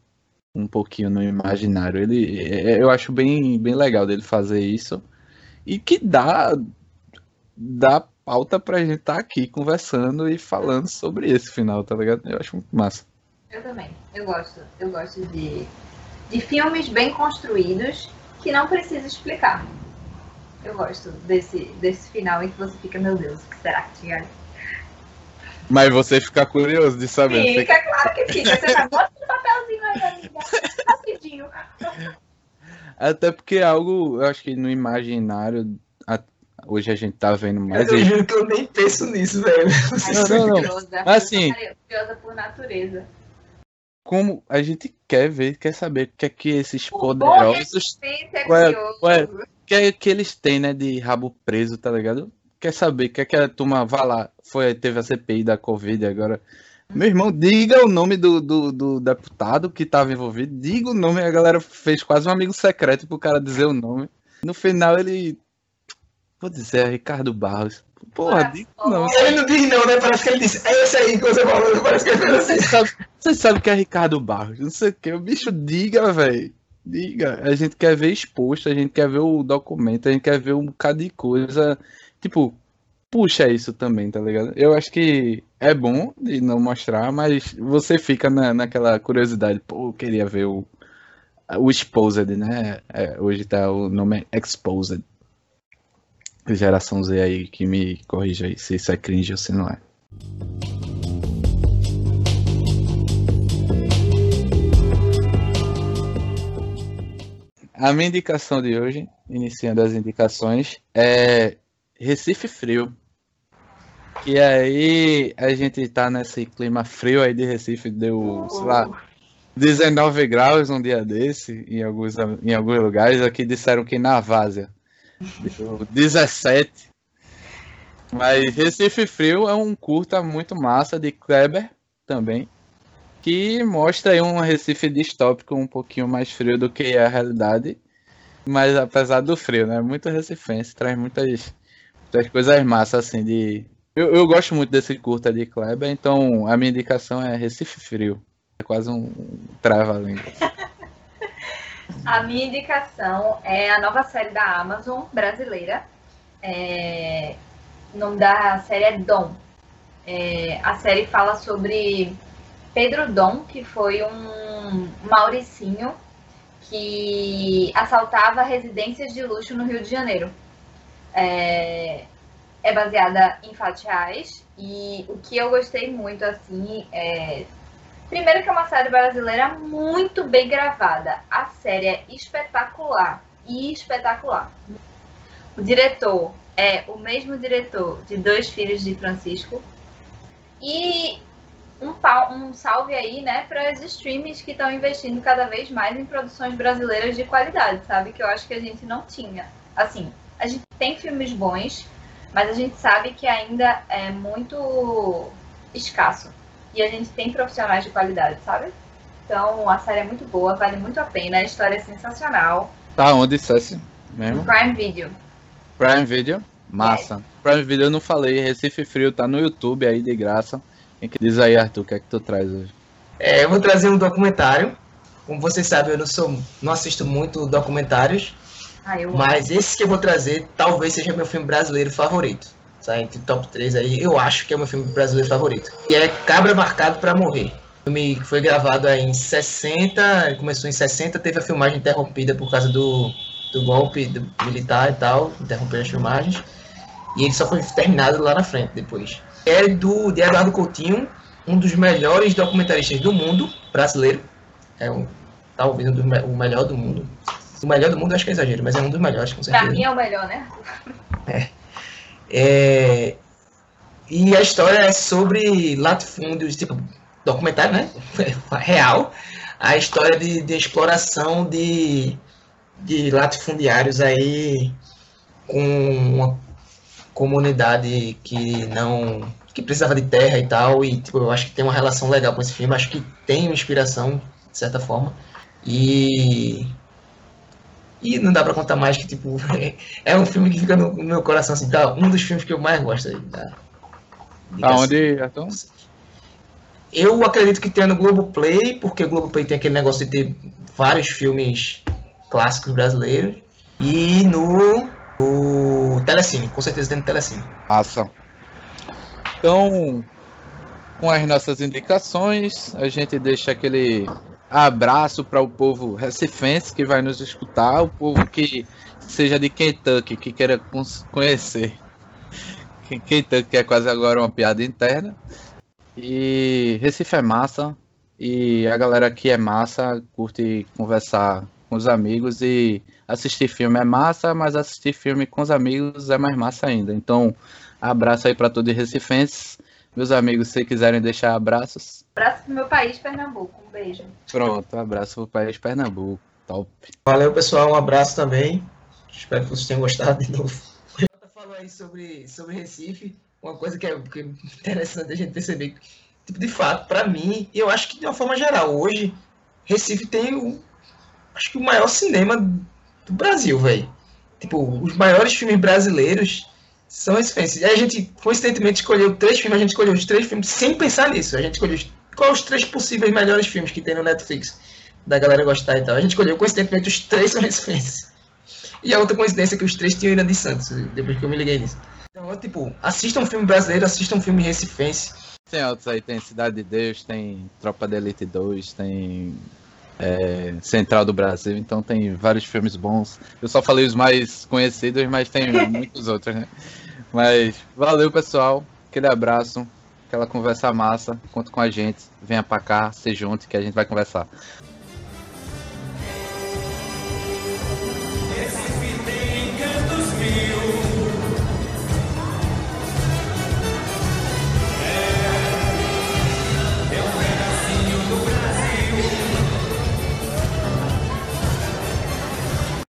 um pouquinho no imaginário. Ele, é, eu acho bem, bem legal dele fazer isso. E que dá, dá pauta pra gente estar tá aqui conversando e falando sobre esse final, tá ligado? Eu acho muito massa. Eu também. Eu gosto. Eu gosto de, de filmes bem construídos que não precisa explicar. Eu gosto desse, desse final em que você fica, meu Deus, o que será que tinha? Mas você fica curioso de saber. Fica, você... claro que fica. Você já bota o papelzinho aí, amiga. Rapidinho. Até porque é algo, eu acho que no imaginário, hoje a gente tá vendo mais. Eu juro que eu nem penso nisso, velho. Não, não, não. Assim, curiosa por natureza. Como a gente quer ver, quer saber o que é que esses o poderosos. É qual é, qual é, que é que eles têm, né, de rabo preso, tá ligado? quer saber, quer que a turma vá lá, foi, teve a CPI da Covid agora. Meu irmão, diga o nome do, do, do deputado que estava envolvido, diga o nome, a galera fez quase um amigo secreto pro cara dizer o nome. No final ele Vou dizer, é Ricardo Barros. Porra, digo não. Ele não diz não, né? Parece que ele disse, é esse aí que você falou, parece que ele fez assim. Vocês sabem você sabe que é Ricardo Barros, não sei o que. O bicho diga, velho. Diga. A gente quer ver exposto, a gente quer ver o documento, a gente quer ver um bocado de coisa. Tipo, puxa isso também, tá ligado? Eu acho que é bom de não mostrar, mas você fica na, naquela curiosidade. Pô, eu queria ver o, o Exposed, né? É, hoje tá o nome é Exposed. Geração Z aí que me corrija aí se isso é cringe ou se não é. A minha indicação de hoje, iniciando as indicações, é Recife Frio. E aí a gente tá nesse clima frio aí de Recife, deu, sei lá, 19 graus um dia desse, em alguns, em alguns lugares. Aqui disseram que na Várzea 17. Mas Recife Frio é um curta muito massa de Kleber também, que mostra aí um Recife distópico um pouquinho mais frio do que a realidade. Mas apesar do frio, né? Muito recifense, traz muitas, muitas coisas massas assim de. Eu, eu gosto muito desse curta de Kleber, então a minha indicação é Recife Frio. É quase um trava-língua. A minha indicação é a nova série da Amazon brasileira. É, O nome da série é Dom. É, A série fala sobre Pedro Dom, que foi um mauricinho que assaltava residências de luxo no Rio de Janeiro. É, é baseada em fatos reais e o que eu gostei muito assim é Primeiro que é uma série brasileira muito bem gravada. A série é espetacular. E espetacular. O diretor é o mesmo diretor de Dois Filhos de Francisco. E um, pau- um salve aí, né, para os streams que estão investindo cada vez mais em produções brasileiras de qualidade, sabe? Que eu acho que a gente não tinha. Assim, a gente tem filmes bons, mas a gente sabe que ainda é muito escasso. E a gente tem profissionais de qualidade, sabe? Então a série é muito boa, vale muito a pena, a história é sensacional. Tá onde, Céssi? Mesmo? Prime Video. Prime Video? Massa. Prime Video eu não falei, Recife Frio tá no YouTube aí de graça. Diz aí, Arthur, o que é que tu traz hoje? É, eu vou trazer um documentário. Como vocês sabem, eu não sou, não assisto muito documentários, Ah, eu amo. mas esse que eu vou trazer talvez seja meu filme brasileiro favorito. Tá? Entre top 3 aí, eu acho que é o meu filme brasileiro favorito. E é Cabra Marcado pra Morrer. O filme que foi gravado aí em 60, começou em 60, teve a filmagem interrompida por causa do, do golpe do militar e tal, interromperam as filmagens. E ele só foi terminado lá na frente depois. É do de Eduardo Coutinho, um dos melhores documentaristas do mundo, brasileiro. É um, talvez um dos o melhor do mundo. O melhor do mundo eu acho que é exagero, mas é um dos melhores, com Pra certeza. mim é o melhor, né? É, E a história é sobre latifúndios, tipo, documentário, né? Real. A história de, de exploração de, de latifundiários aí com uma comunidade que não. que precisava de terra e tal. E tipo, eu acho que tem uma relação legal com esse filme. Acho que tem inspiração, de certa forma. E. E não dá pra contar mais que, tipo, é um filme que fica no, no meu coração, assim, tá? Um dos filmes que eu mais gosto aí. Da, Aonde, Arthur? Eu acredito que tenha no Globoplay, porque o Globoplay tem aquele negócio de ter vários filmes clássicos brasileiros. E no, no Telecine, com certeza tem no Telecine. Massa. Então, com as nossas indicações, a gente deixa aquele abraço para o povo recifense que vai nos escutar, o povo que seja de Kentucky, que queira conhecer. Kentucky é quase agora uma piada interna. E Recife é massa. E a galera aqui é massa, curte conversar com os amigos e assistir filme é massa, mas assistir filme com os amigos é mais massa ainda. Então, abraço aí para todos os recifenses. Meus amigos, se quiserem deixar abraços, Abraço pro meu país, Pernambuco. Um beijo. pronto, abraço pro país Pernambuco. Top. Valeu, pessoal. Um abraço também. Espero que vocês tenham gostado de novo. O falou aí sobre, sobre Recife. Uma coisa que é, que é interessante a gente perceber. Tipo, de fato, para mim, e eu acho que de uma forma geral, hoje, Recife tem o. Acho que o maior cinema do Brasil, velho. Tipo, os maiores filmes brasileiros são esses filmes. E a gente, coincidentemente, escolheu três filmes, a gente escolheu os três filmes sem pensar nisso. A gente escolheu quais os três possíveis melhores filmes que tem no Netflix, da galera gostar e tal. A gente escolheu, coincidentemente, os três são filmes. E a outra coincidência é que os três tinham Irã de Santos, depois que eu me liguei nisso. Então, tipo, assistam um filme brasileiro, assistam um filme recifense. Tem outros aí, tem Cidade de Deus, tem Tropa de Elite 2, tem é, Central do Brasil, então tem vários filmes bons. Eu só falei os mais conhecidos, mas tem muitos outros, né? Mas valeu, pessoal. Aquele abraço, aquela conversa massa. Conta com a gente. Venha pra cá, se junte que a gente vai conversar.